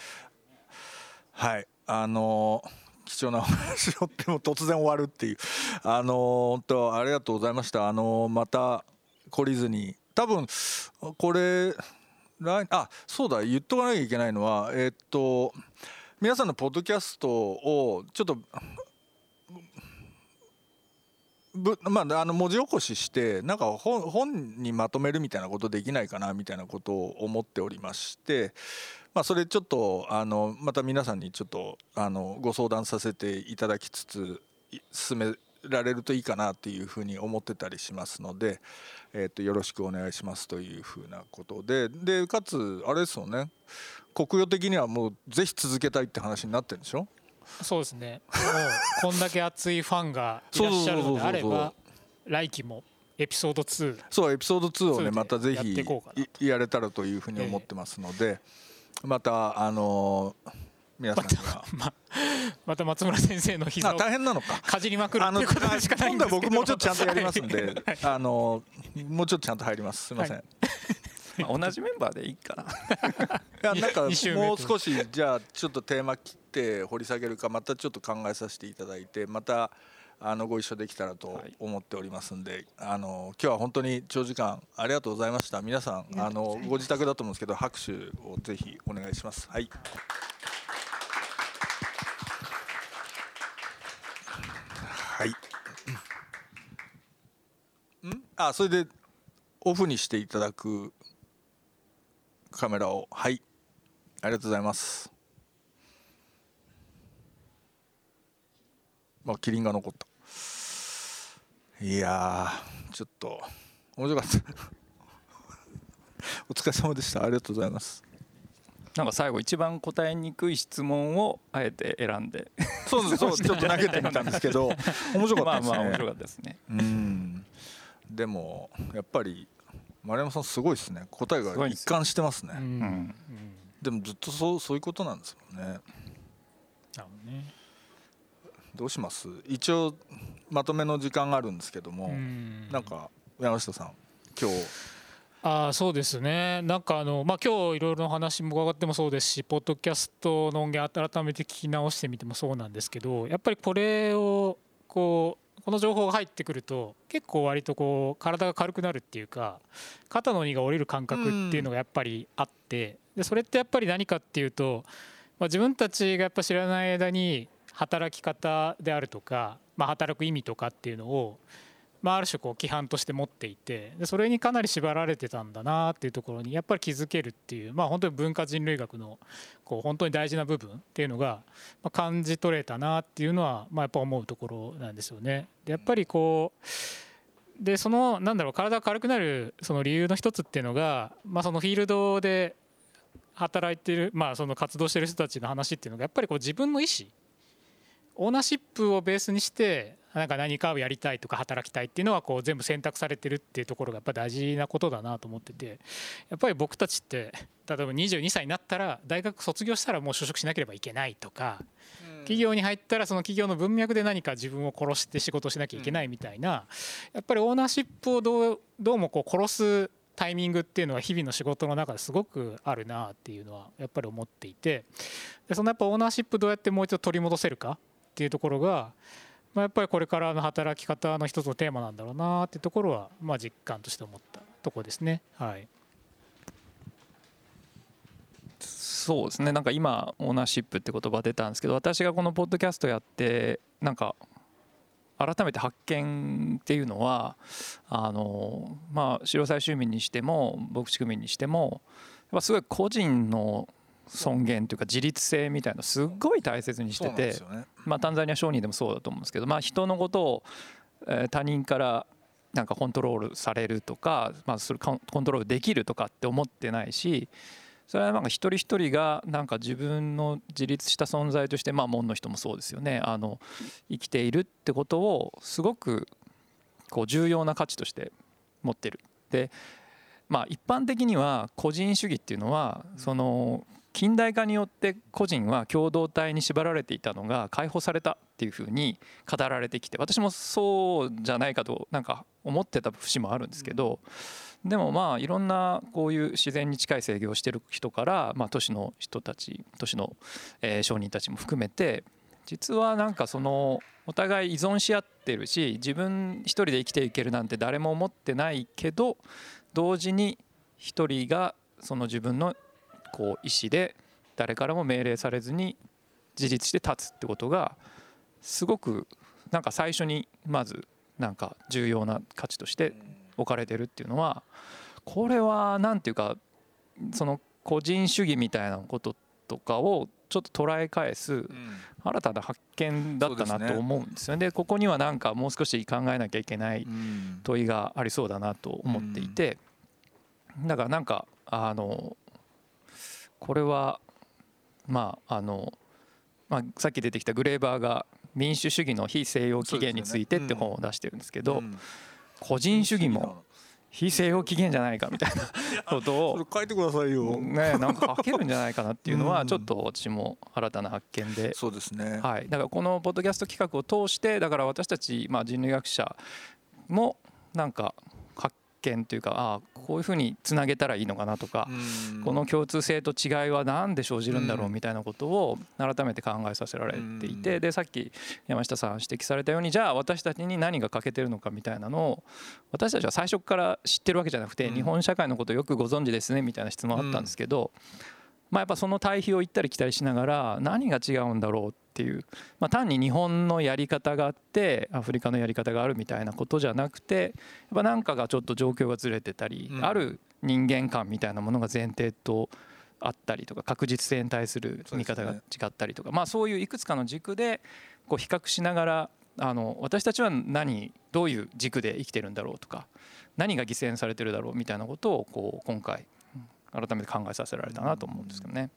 はい。あの貴重なお話をっても突然終わるっていう。あの本当ありがとうございました。あのまた懲りずに。多分これ来あそうだ。言っとかなきゃいけないのはえっと皆さんのポッドキャストをちょっとぶまあ、あの文字起こししてなんか本にまとめるみたいなことできないかなみたいなことを思っておりまして、まあ、それちょっとあのまた皆さんにちょっとあのご相談させていただきつつ進められるといいかなっていうふうに思ってたりしますので、えー、とよろしくお願いしますというふうなことで。でかつあれですよね。国用的にはもうぜひ続けたいって話になってるんでしょ？そうですね。もうこんだけ熱いファンがいらっしゃるのであれば来期もエピソード2そうエピソード2をねまたぜひやれたらというふうに思ってますので、またあの皆さんが。ままた松村先生の膝を大変なのか。かじりまくるっていうことでしかないんですけど。今度は僕もうちょっとちゃんとやりますんで、あのもうちょっとちゃんと入ります。すみません、はい。まあ、同じメンバーでいいかな。いやなんか もう少しじゃあちょっとテーマ切って掘り下げるかまたちょっと考えさせていただいてまたあのご一緒できたらと思っておりますんで、はい、あの今日は本当に長時間ありがとうございました。皆さんあのご自宅だと思うんですけど拍手をぜひお願いします。はい。はい。ん？あそれでオフにしていただくカメラを。はい。ありがとうございます。まあキリンが残ったいやちょっと面白かった。お疲れ様でした。ありがとうございます。なんか最後一番答えにくい質問をあえて選んで。そうそうそう ちょっと投げてみたんですけど 面白かったですね。まあまあ面白かったですね。うん。でもやっぱり丸山さんすごいですね。答えが一貫してますね、うん、でもずっとそうそういうことなんですもんね。ねどうします？一応まとめの時間があるんですけどもん。なんか山下さん今日。あそうですね。なんかあの、まあ、今日いろいろな話も伺ってもそうですしポッドキャストの音源改めて聞き直してみてもそうなんですけどやっぱりこれをこうこの情報が入ってくると結構割とこう体が軽くなるっていうか肩の荷が下りる感覚っていうのがやっぱりあってでそれってやっぱり何かっていうと、まあ、自分たちがやっぱ知らない間に働き方であるとか、まあ、働く意味とかっていうのをまあ、ある種こう規範として持っていてでそれにかなり縛られてたんだなっていうところにやっぱり気づけるっていう、まあ、本当に文化人類学のこう本当に大事な部分っていうのが感じ取れたなっていうのはまあやっぱ思うところなんですよね。でやっぱりこうでそのなんだろう体が軽くなるその理由の一つっていうのが、まあ、そのフィールドで働いてる、まあ、その活動してる人たちの話っていうのがやっぱりこう自分の意思オーナーシップをベースにしてなんか何かをやりたいとか働きたいっていうのはこう全部選択されてるっていうところがやっぱ大事なことだなと思っててやっぱり僕たちって例えば22歳になったら大学卒業したらもう就職しなければいけないとか企業に入ったらその企業の文脈で何か自分を殺して仕事をしなきゃいけないみたいなやっぱりオーナーシップをどうどうもこう殺すタイミングっていうのは日々の仕事の中ですごくあるなっていうのはやっぱり思っていてでそのやっぱオーナーシップどうやってもう一度取り戻せるかっていうところが、まあ、やっぱりこれからの働き方の一つのテーマなんだろうなっていうところは、まあ、実感として思ったとこですね。はいそうですねなんか今オーナーシップって言葉出たんですけど私がこのポッドキャストやってなんか改めて発見っていうのはあのまあ城西州民にしても牧地区民にしてもやっぱすごい個人の尊厳というか自立性みたいなすっごい大切にしてて、まあ、タンザニア商人でもそうだと思うんですけど、まあ、人のことを、え他人からなんかコントロールされるとか、まあ、それコントロールできるとかって思ってないしそれはなんか一人一人がなんか自分の自立した存在としてまあ門の人もそうですよねあの生きているってことをすごくこう重要な価値として持ってる。でまあ一般的には個人主義っていうのはその近代化によって個人は共同体に縛られていたのが解放されたっていうふうに語られてきて私もそうじゃないかとなんか思ってた節もあるんですけどでもまあいろんなこういう自然に近い制御をしてる人からまあ都市の人たち都市のえ商人たちも含めて実はなんかそのお互い依存し合ってるし自分一人で生きていけるなんて誰も思ってないけど同時に一人がその自分のこう意思で誰からも命令されずに自立して立つってことがすごくなんか最初にまずなんか重要な価値として置かれてるっていうのはこれは何ていうかその個人主義みたいなこととかをちょっと捉え返す新たな発見だったなと思うんですよね。でここにはなんかもう少し考えなきゃいけない問いがありそうだなと思っていてだからなんかあのこれはまああの、まあ、さっき出てきたグレーバーが民主主義の非西洋起源についてって本を出してるんですけど個人主義も非西洋起源じゃないかみたいなことを 書いてくださいよ。ねなんか書けるんじゃないかなっていうのはちょっと私も新たな発見で、そうですね。はい。だからこのポッドキャスト企画を通してだから私たちまあ人類学者もなんか見というかああこういうふうにつなげたらいいのかなとかこの共通性と違いは何で生じるんだろうみたいなことを改めて考えさせられていてでさっき山下さん指摘されたようにじゃあ私たちに何が欠けてるのかみたいなのを私たちは最初から知ってるわけじゃなくて日本社会のことをよくご存知ですねみたいな質問あったんですけどまあやっぱその対比を行ったり来たりしながら何が違うんだろうっていう、まあ、単に日本のやり方があってアフリカのやり方があるみたいなことじゃなくてやっぱ何かがちょっと状況がずれてたり、ある人間観みたいなものが前提とあったりとか確実性に対する見方が違ったりとか。まあそういういくつかの軸でこう比較しながらあの私たちは何どういう軸で生きてるんだろうとか何が犠牲にされてるだろうみたいなことをこう今回改めて考えさせられたなと思うんですけどね。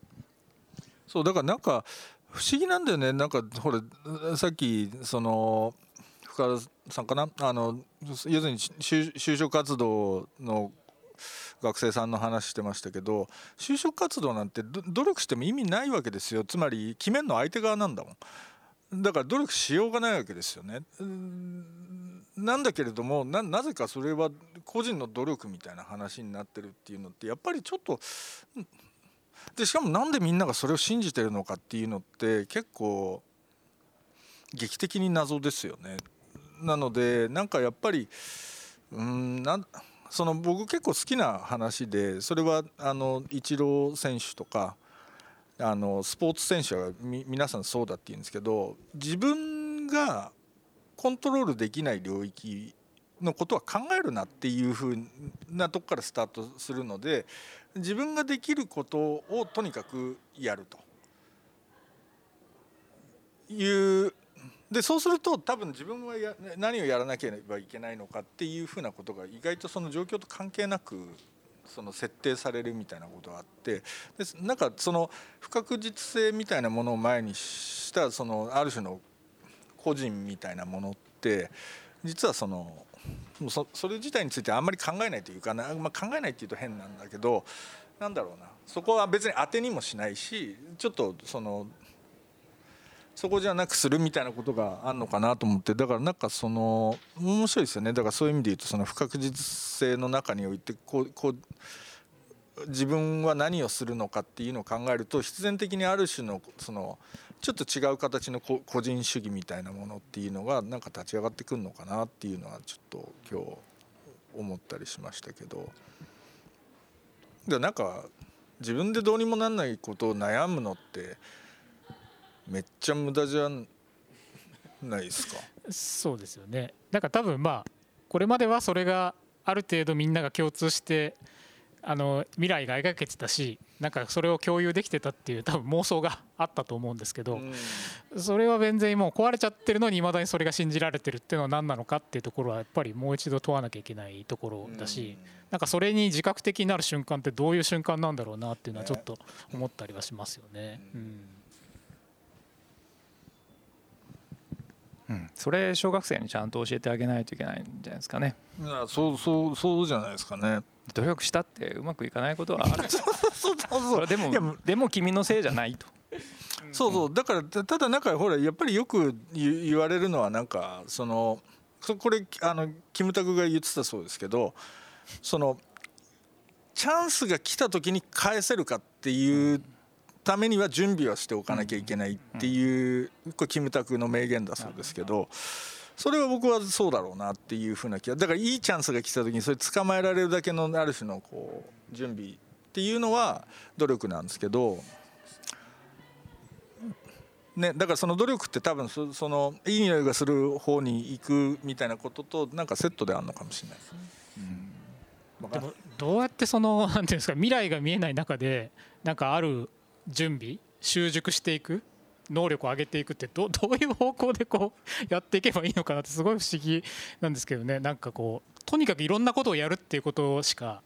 そうだからなんか不思議なんだよね。なんかほらさっきその深田さんかな？あの要するに就職活動の学生さんの話してましたけど就職活動なんて努力しても意味ないわけですよ。つまり決めるの相手側なんだもん。だから努力しようがないわけですよね。なんだけれどもなぜかそれは個人の努力みたいな話になってるっていうのってやっぱりちょっとでしかもなんでみんながそれを信じてるのかっていうのって結構劇的に謎ですよね。なのでなんかやっぱりうんなんその僕結構好きな話でそれはあのイチロー選手とかあのスポーツ選手はみ皆さんそうだって言うんですけど自分がコントロールできない領域のことは考えるなっていうふうなとこからスタートするので自分ができることをとにかくやると。いうでそうすると多分自分はや何をやらなければいけないのかっていうふうなことが意外とその状況と関係なくその設定されるみたいなことがあってでなんかその不確実性みたいなものを前にしたそのある種の個人みたいなものって実はそのそそれ自体についてあんまり考えないというかな、まあ、考えないっていうと変なんだけどなんだろうな。そこは別に当てにもしないしちょっとそのそこじゃなくするみたいなことがあるのかなと思ってだからなんかその面白いですよね。だからそういう意味で言うとその不確実性の中においてこうこう自分は何をするのかっていうのを考えると必然的にある種のそのちょっと違う形の個人主義みたいなものっていうのがなんか立ち上がってくるのかなっていうのはちょっと今日思ったりしましたけど。でなんか自分でどうにもなんないことを悩むのってめっちゃ無駄じゃないですか。そうですよね。だか多分まあこれまではそれがある程度みんなが共通してあの未来が描けてたしなんかそれを共有できてたっていう多分妄想があったと思うんですけど、それは全然もう壊れちゃってるのにいまだにそれが信じられてるっていうのは何なのかっていうところはやっぱりもう一度問わなきゃいけないところだし、なんかそれに自覚的になる瞬間ってどういう瞬間なんだろうなっていうのはちょっと思ったりはしますよね。うんうん、それ小学生にちゃんと教えてあげないといけないんじゃないですかね。いやそうそうそうじゃないですかね。努力したってうまくいかないことはある。そうそうそうでもでも君のせいじゃないと。そうそう。だからただなんかほらやっぱりよく言われるのはなんかそのこれあのキムタクが言ってたそうですけどそのチャンスが来た時に返せるかっていうためには準備はしておかなきゃいけないっていうこれキムタクの名言だそうですけど。それは僕はそうだろうなっていうふうな気がだからいいチャンスが来た時にそれ捕まえられるだけのある種のこう準備っていうのは努力なんですけどね、だからその努力って多分そそのいい匂いがする方に行くみたいなこととなんかセットであるのかもしれないですね。うんでもどうやってその なんていうんですか未来が見えない中でなんかある準備習熟していく能力を上げていくってど どういう方向でこうやっていけばいいのかなってすごい不思議なんですけどね。なんかこうとにかくいろんなことをやるっていうことしか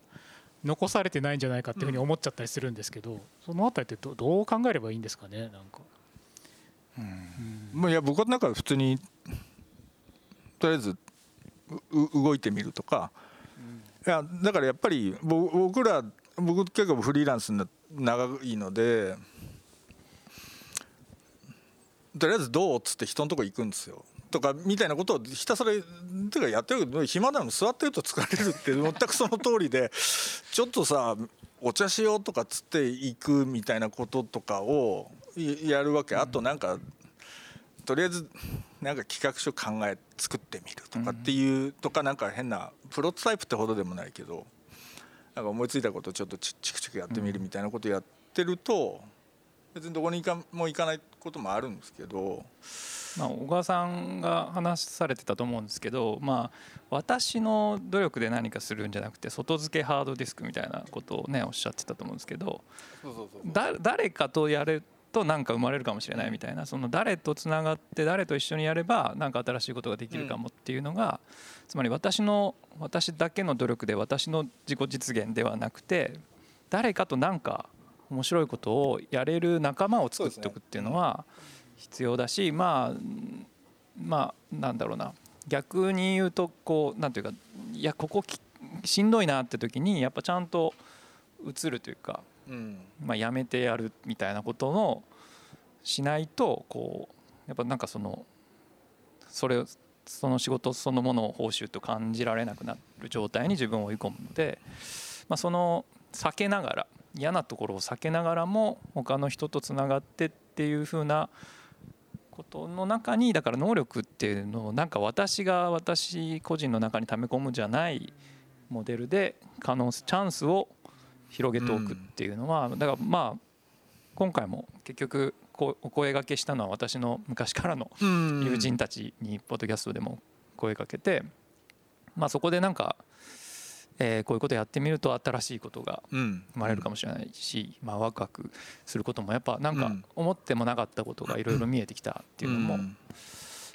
残されてないんじゃないかっていうふうに思っちゃったりするんですけど、そのあたりってどどう考えればいいんですかね？なんか。もういや僕はなんか普通にとりあえずうう動いてみるとか、いやだからやっぱりぼ僕ら僕結構フリーランスな長いのでとりあえずどうっつって人のとこ行くんですよ。とかみたいなことをひたすらてかやってるけど暇なの座ってると疲れるって全くその通りでちょっとさお茶しようとかっつって行くみたいなこととかをやるわけあとなんかとりあえずなんか企画書考え作ってみるとかっていうとかなんか変なプロトタイプってほどでもないけどなんか思いついたことをちょっとチクチクやってみるみたいなことやってると別にどこに行かも行かないこともあるんですけど。まあ、小川さんが話されてたと思うんですけど、まあ、私の努力で何かするんじゃなくて外付けハードディスクみたいなことをねおっしゃってたと思うんですけどだ誰かとやると何か生まれるかもしれないみたいなその誰とつながって誰と一緒にやれば何か新しいことができるかもっていうのが、つまり私の私だけの努力で私の自己実現ではなくて誰かと何か面白いことをやれる仲間を作っておくっていうのは必要だしまあまあなんだろうな。逆に言うとこうなんていうかいやここしんどいなって時にやっぱちゃんと映るというか、まあ、やめてやるみたいなことのしないとこうやっぱなんかそのそれその仕事そのものを報酬と感じられなくなる状態に自分を追い込むので、まあ、その避けながら嫌なところを避けながらも他の人とつながってっていう風なことの中にだから能力っていうのをなんか私が私個人の中に溜め込むじゃないモデルで可能チャンスを広げておくっていうのはだからまあ今回も結局お声がけしたのは私の昔からの友人たちにポッドキャストでも声かけてまあそこでなんかえー、こういうことやってみると新しいことが生まれるかもしれないし、まあ、ワクワクすることもやっぱなんか思ってもなかったことがいろいろ見えてきたっていうのも、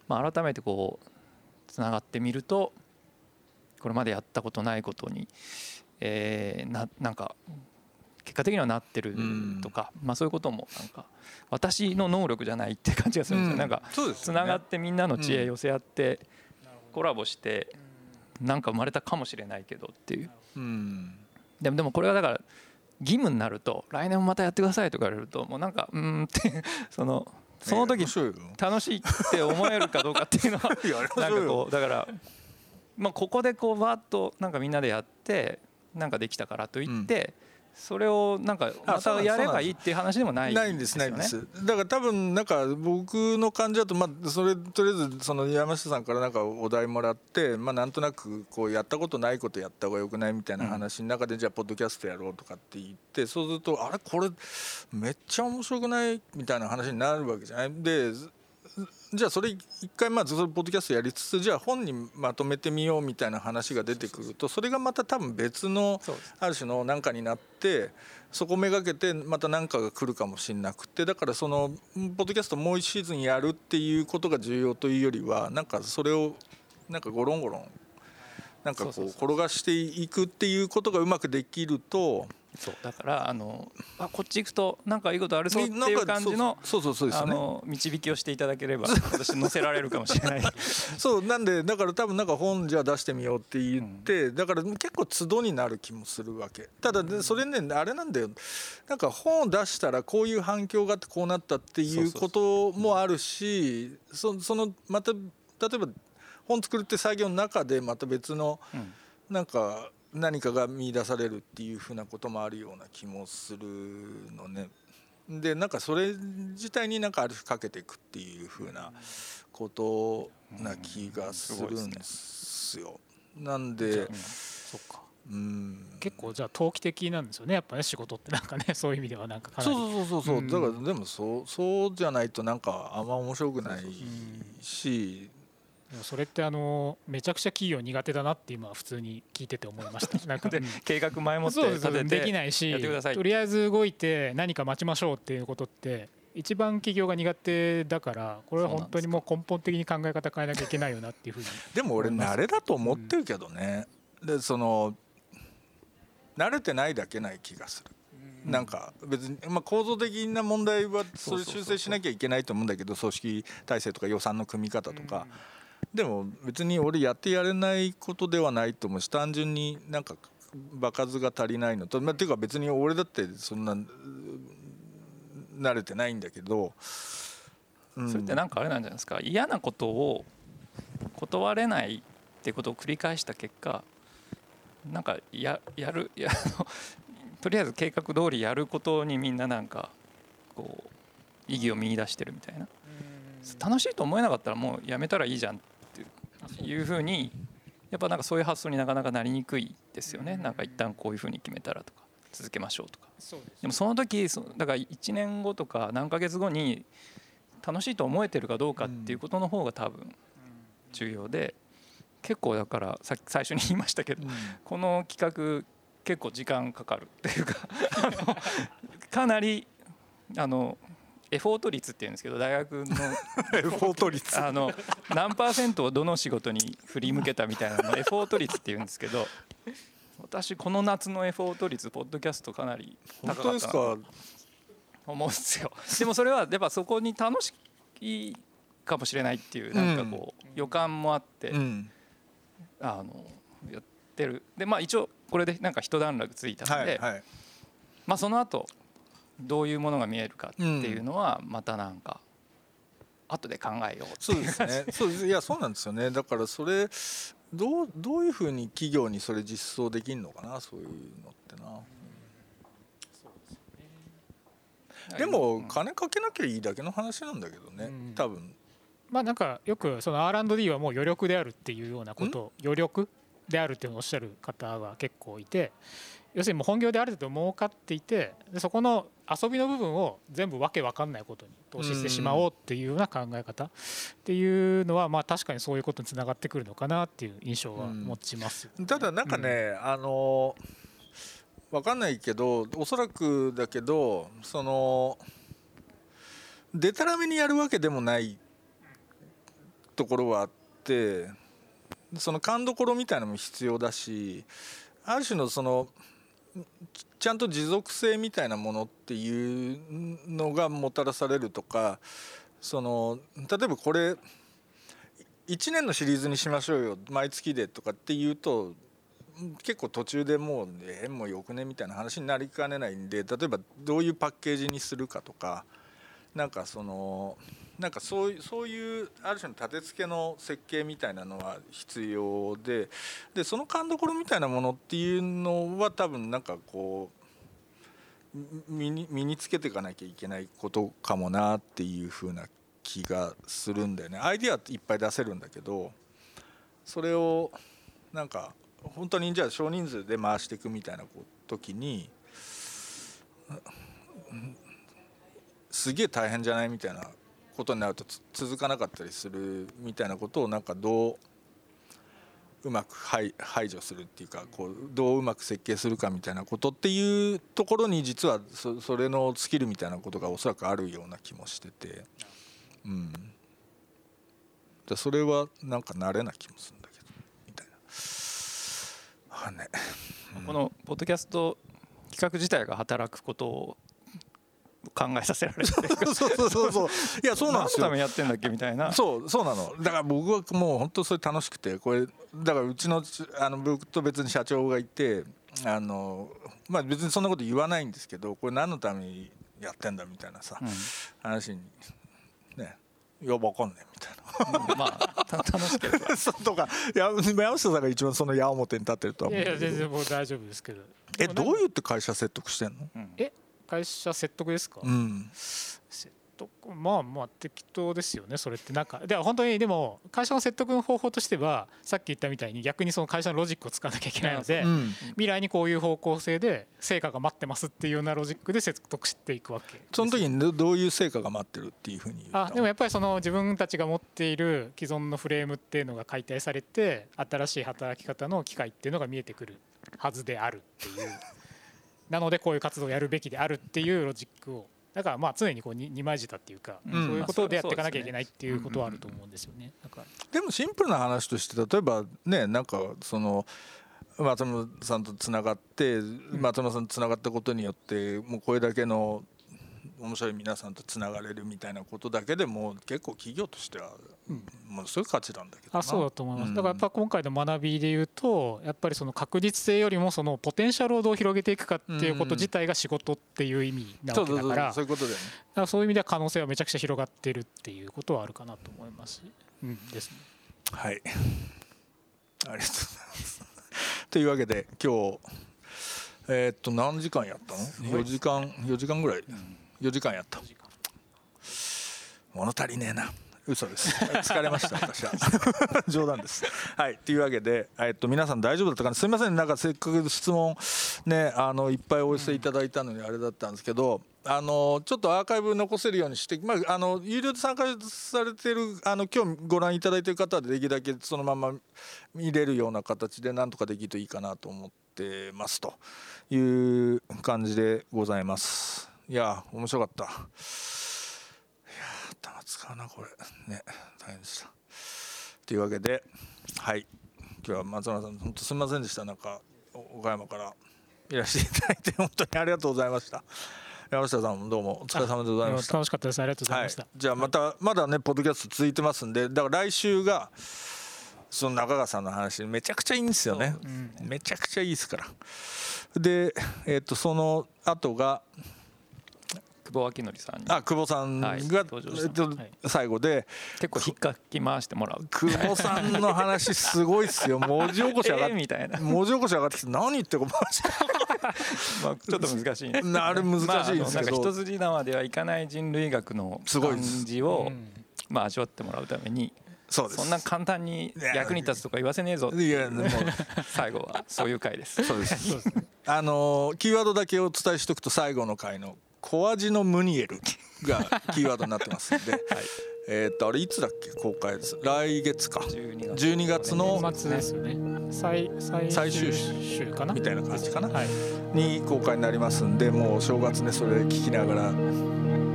まあ、改めてこうつながってみるとこれまでやったことないことに、えー、ななんか結果的にはなってるとか、まあ、そういうこともなんか私の能力じゃないって感じがするんですよ、なんかつながってみんなの知恵寄せ合ってコラボして。なんか生まれたかもしれないけどっていう、うん、でもでもこれはだから義務になると来年もまたやってくださいとか言われるともうなんかうんって そのその時楽しいって思えるかどうかっていうのは なんかこうだからまあここでこうわっとなんかみんなでやってなんかできたからといって、うんそれをなんかまたやればいいっていう話でもないないんですないんです。だから多分なんか僕の感じだとまあそれとりあえずその山下さんからなんかお題もらってまあなんとなくこうやったことないことやった方がよくないみたいな話の中でじゃあポッドキャストやろうとかって言ってそうするとあれ？これめっちゃ面白くない？みたいな話になるわけじゃない？でじゃあそれ一回まずそれポッドキャストやりつつじゃあ本にまとめてみようみたいな話が出てくるとそれがまた多分別のある種の何かになってそこめがけてまた何かが来るかもしれなくてだからそのポッドキャストもう1シーズンやるっていうことが重要というよりはなんかそれをなんかゴロンゴロンなんかこう。転がしていくっていうことがうまくできるとそうだからあのあこっち行くとなんかいいことあるぞっていう感じのそうそうそうです、ね、あの導きをしていただければ私載せられるかもしれない。そうなんでだから多分なんか本じゃ出してみようって言って、うん、だから結構都度になる気もするわけ。ただそれねあれなんだよ。なんか本を出したらこういう反響があってこうなったっていうこともあるしそそのまた例えば本作るって作業の中でまた別の、なんか何かが見出されるっていうふうなこともあるような気もするのね。でなんかそれ自体になんかある種かけていくっていうふうなことな気がするんですよ。なんで、うん結構じゃあ投機的なんですよねやっぱね仕事ってなんかね そういう意味ではなんかかなり。そうそうそうそう、う。ん。だからでもそうそうじゃないとなんかあんま面白くないしそれってあのめちゃくちゃ企業苦手だなって今普通に聞いてて思いました。なんか計画前もってそうです立ててできないしやってください。とりあえず動いて何か待ちましょうっていうことって一番企業が苦手だからこれは本当にもう根本的に考え方変えなきゃいけないよなっていうふうに。でも俺慣れだと思ってるけどね、でその慣れてないだけない気がする、なんか別に、まあ、構造的な問題はそれ修正しなきゃいけないと思うんだけど組織体制とか予算の組み方とか、でも別に俺やってやれないことではないと思うし単純になんか場数が足りないのと、まあ、ていうか別に俺だってそんな慣れてないんだけど、うん。それってなんかあれなんじゃないですか？嫌なことを断れないってことを繰り返した結果なんかややるや とりあえず計画通りやることにみんななんかこう意義を見出してるみたいな。楽しいと思えなかったらもうやめたらいいじゃんっていうふうにやっぱなんかそういう発想になかなかなりにくいですよね。なんか一旦こういうふうに決めたらとか続けましょうとかでもその時そだから1年後とか何ヶ月後に楽しいと思えてるかどうかっていうことの方が多分重要で結構だからさっき最初に言いましたけどこの企画結構時間かかるっていうかかなりあのエフォート率っていうんですけど大学の エフォート率。あの何パーセントをどの仕事に振り向けたみたいなのをエフォート率っていうんですけど私この夏のエフォート率ポッドキャストかなり本高かった思うんですよ。でもそれはやっぱそこに楽しいかもしれないっていうなんかこう予感もあって、うん。あのやってる。でまあ一応これでなんか一段落ついたので、まあその後どういうものが見えるかっていうのはまたなんか後で考えようってそうですね。そうですいやそうなんですよね。だからそれどうどういうふうに企業にそれ実装できるのかな？そういうのってな。でも金かけなきゃいいだけの話なんだけどね。うん多分。まあなんかよくその R&D はもう余力であるっていうようなことを余力であるっていうのをおっしゃる方が結構いて要するにもう本業である程度儲かっていてでそこの遊びの部分を全部わけわかんないことに投資してしまおうっていうような考え方っていうのはまあ確かにそういうことにつながってくるのかなっていう印象は持ちます。ただなんかね、あのわかんないけどおそらくだけどそのでたらめにやるわけでもないところはあってその勘どころみたいなのも必要だしある種のそのちちゃんと持続性みたいなものっていうのがもたらされるとかその例えばこれ1年のシリーズにしましょうよ毎月でとかっていうと結構途中でもうえーもうよくねみたいな話になりかねないんで例えばどういうパッケージにするかとかなんかそのなんかそうそういうある種の立て付けの設計みたいなのは必要ででその勘どころみたいなものっていうのは多分なんかこう身に身につけていかなきゃいけないことかもなっていうふうな気がするんだよね。アイディアっていっぱい出せるんだけどそれをなんか本当にじゃあ少人数で回していくみたいな時にすげえ大変じゃないみたいなことになると続かなかったりするみたいなことをなんかどううまく排排除するっていうかこうどううまく設計するかみたいなことっていうところに実はそそれのスキルみたいなことがおそらくあるような気もしてて。うん。でそれはなんか慣れな気もするんだけどみたいな。ねこのポッドキャスト企画自体が働くことを考えさせられるそうそうそうそう。いやそうなんですよ。何のためにやってんだっけみたいな。そうそうなの。だから僕はもう本当それ楽しくてこれだからうちのあの僕と別に社長がいてあのまあ別にそんなこと言わないんですけどこれ何のためにやってんだみたいなさ、うん。話にねいやわかんねえみたいな。まあた楽しければそうとかいや山下さんが一番その矢面に立ってるとはい思うやいやけど全然もう大丈夫ですけど。えどう言って会社説得してんの？会社説得ですか、うん。説とまあまあ適当ですよねそれって。なんかでは本当にでも会社の説得の方法としてはさっき言ったみたいに逆にその会社のロジックを使わなきゃいけないので、うん。未来にこういう方向性で成果が待ってますっていうようなロジックで説得していくわけ。その時にどどういう成果が待ってるっていうふうにあでもやっぱりその自分たちが持っている既存のフレームっていうのが解体されて新しい働き方の機会っていうのが見えてくるはずであるっていうなのでこういう活動をやるべきであるっていうロジックを。だからまあ常にこうに二枚舌っていうか、ん。そういうことでやっていかなきゃいけないっていうことはあると思うんですよね。でもシンプルな話として例えばねなんかその松村さんとつながって松村さんとつながったことによってもうこれだけの面白い皆さんとつながれるみたいなことだけでも結構企業としてはものすごい価値なんだけどな。あそうだと思います、うん。だからやっぱ今回の学びで言うとやっぱりその確実性よりもそのポテンシャルをどう広げていくかっていうこと自体が仕事っていう意味なわけだからそういうことだよね。だからそういう意味では可能性はめちゃくちゃ広がってるっていうことはあるかなと思います。うん、ですね。はい。ありがとうございますというわけで今日えーっと何時間やったの？4時間4時間ぐらい4時間やった。物足りねえな。嘘です。疲れました私は。冗談です。はいというわけで、えっと皆さん大丈夫だったかな。すみませんなんかせっかく質問ねあのいっぱいお寄せいただいたのにあれだったんですけどあのちょっとアーカイブ残せるようにして、まあ、あの有料で参加されてるあの今日ご覧いただいてる方はできるだけそのまま見れるような形でなんとかできるといいかなと思ってます。という感じでございます。いや面白かった。いや頭使うなこれ。ね大変でした。というわけではい。今日は松村さん本当すみませんでした。なんかお岡山からいらしていただいて 本当にありがとうございました。山下さんもどうもお疲れ様でございました。楽しかったです。ありがとうございました。はい、じゃあまたまだねポッドキャスト続いてますんでだから来週がその中川さんの話めちゃくちゃいいんですよね、めちゃくちゃいいですから。でえっ、とその後が久保明則さんに。あ久保さんが、はいえ登場した。っとはい。最後で。結構引っかき回してもらう。久保さんの話すごいっすよ。文字起こし上がっえー？みたいな、文字起こし上がってきて何言ってるかマ ジまあ、ちょっと難しいんですけどなあれ難しいんですけど。まああのなんか一筋縄ではいかない人類学のすごい感じを、うん。まあ、味わってもらうためにそうです。そんな簡単に役に立つとか言わせねえぞいやもう。最後はそういう回です。そうです。あのーキーワードだけお伝えしておくと最後の回の小味のムニエル がキーワードになってますんで、えっとあれいつだっけ？公開です。来月か。12 12月の年末ですよね。最最最終週かな？みたいな感じかな？はい。に公開になりますんで、もう正月ねそれ聞きながら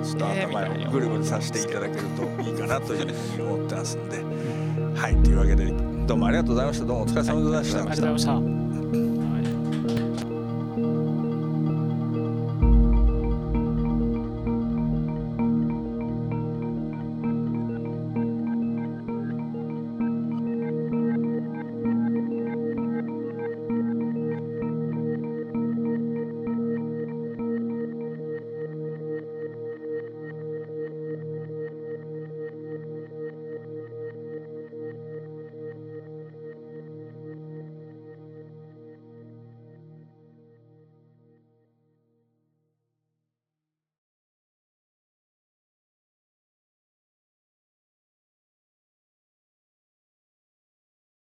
ちょっと頭なをぐるぐるさせていただけるといいかなというふうに思ってますんで、はいというわけでどうもありがとうございました。どうもお疲れ様でございましたありがとうございました。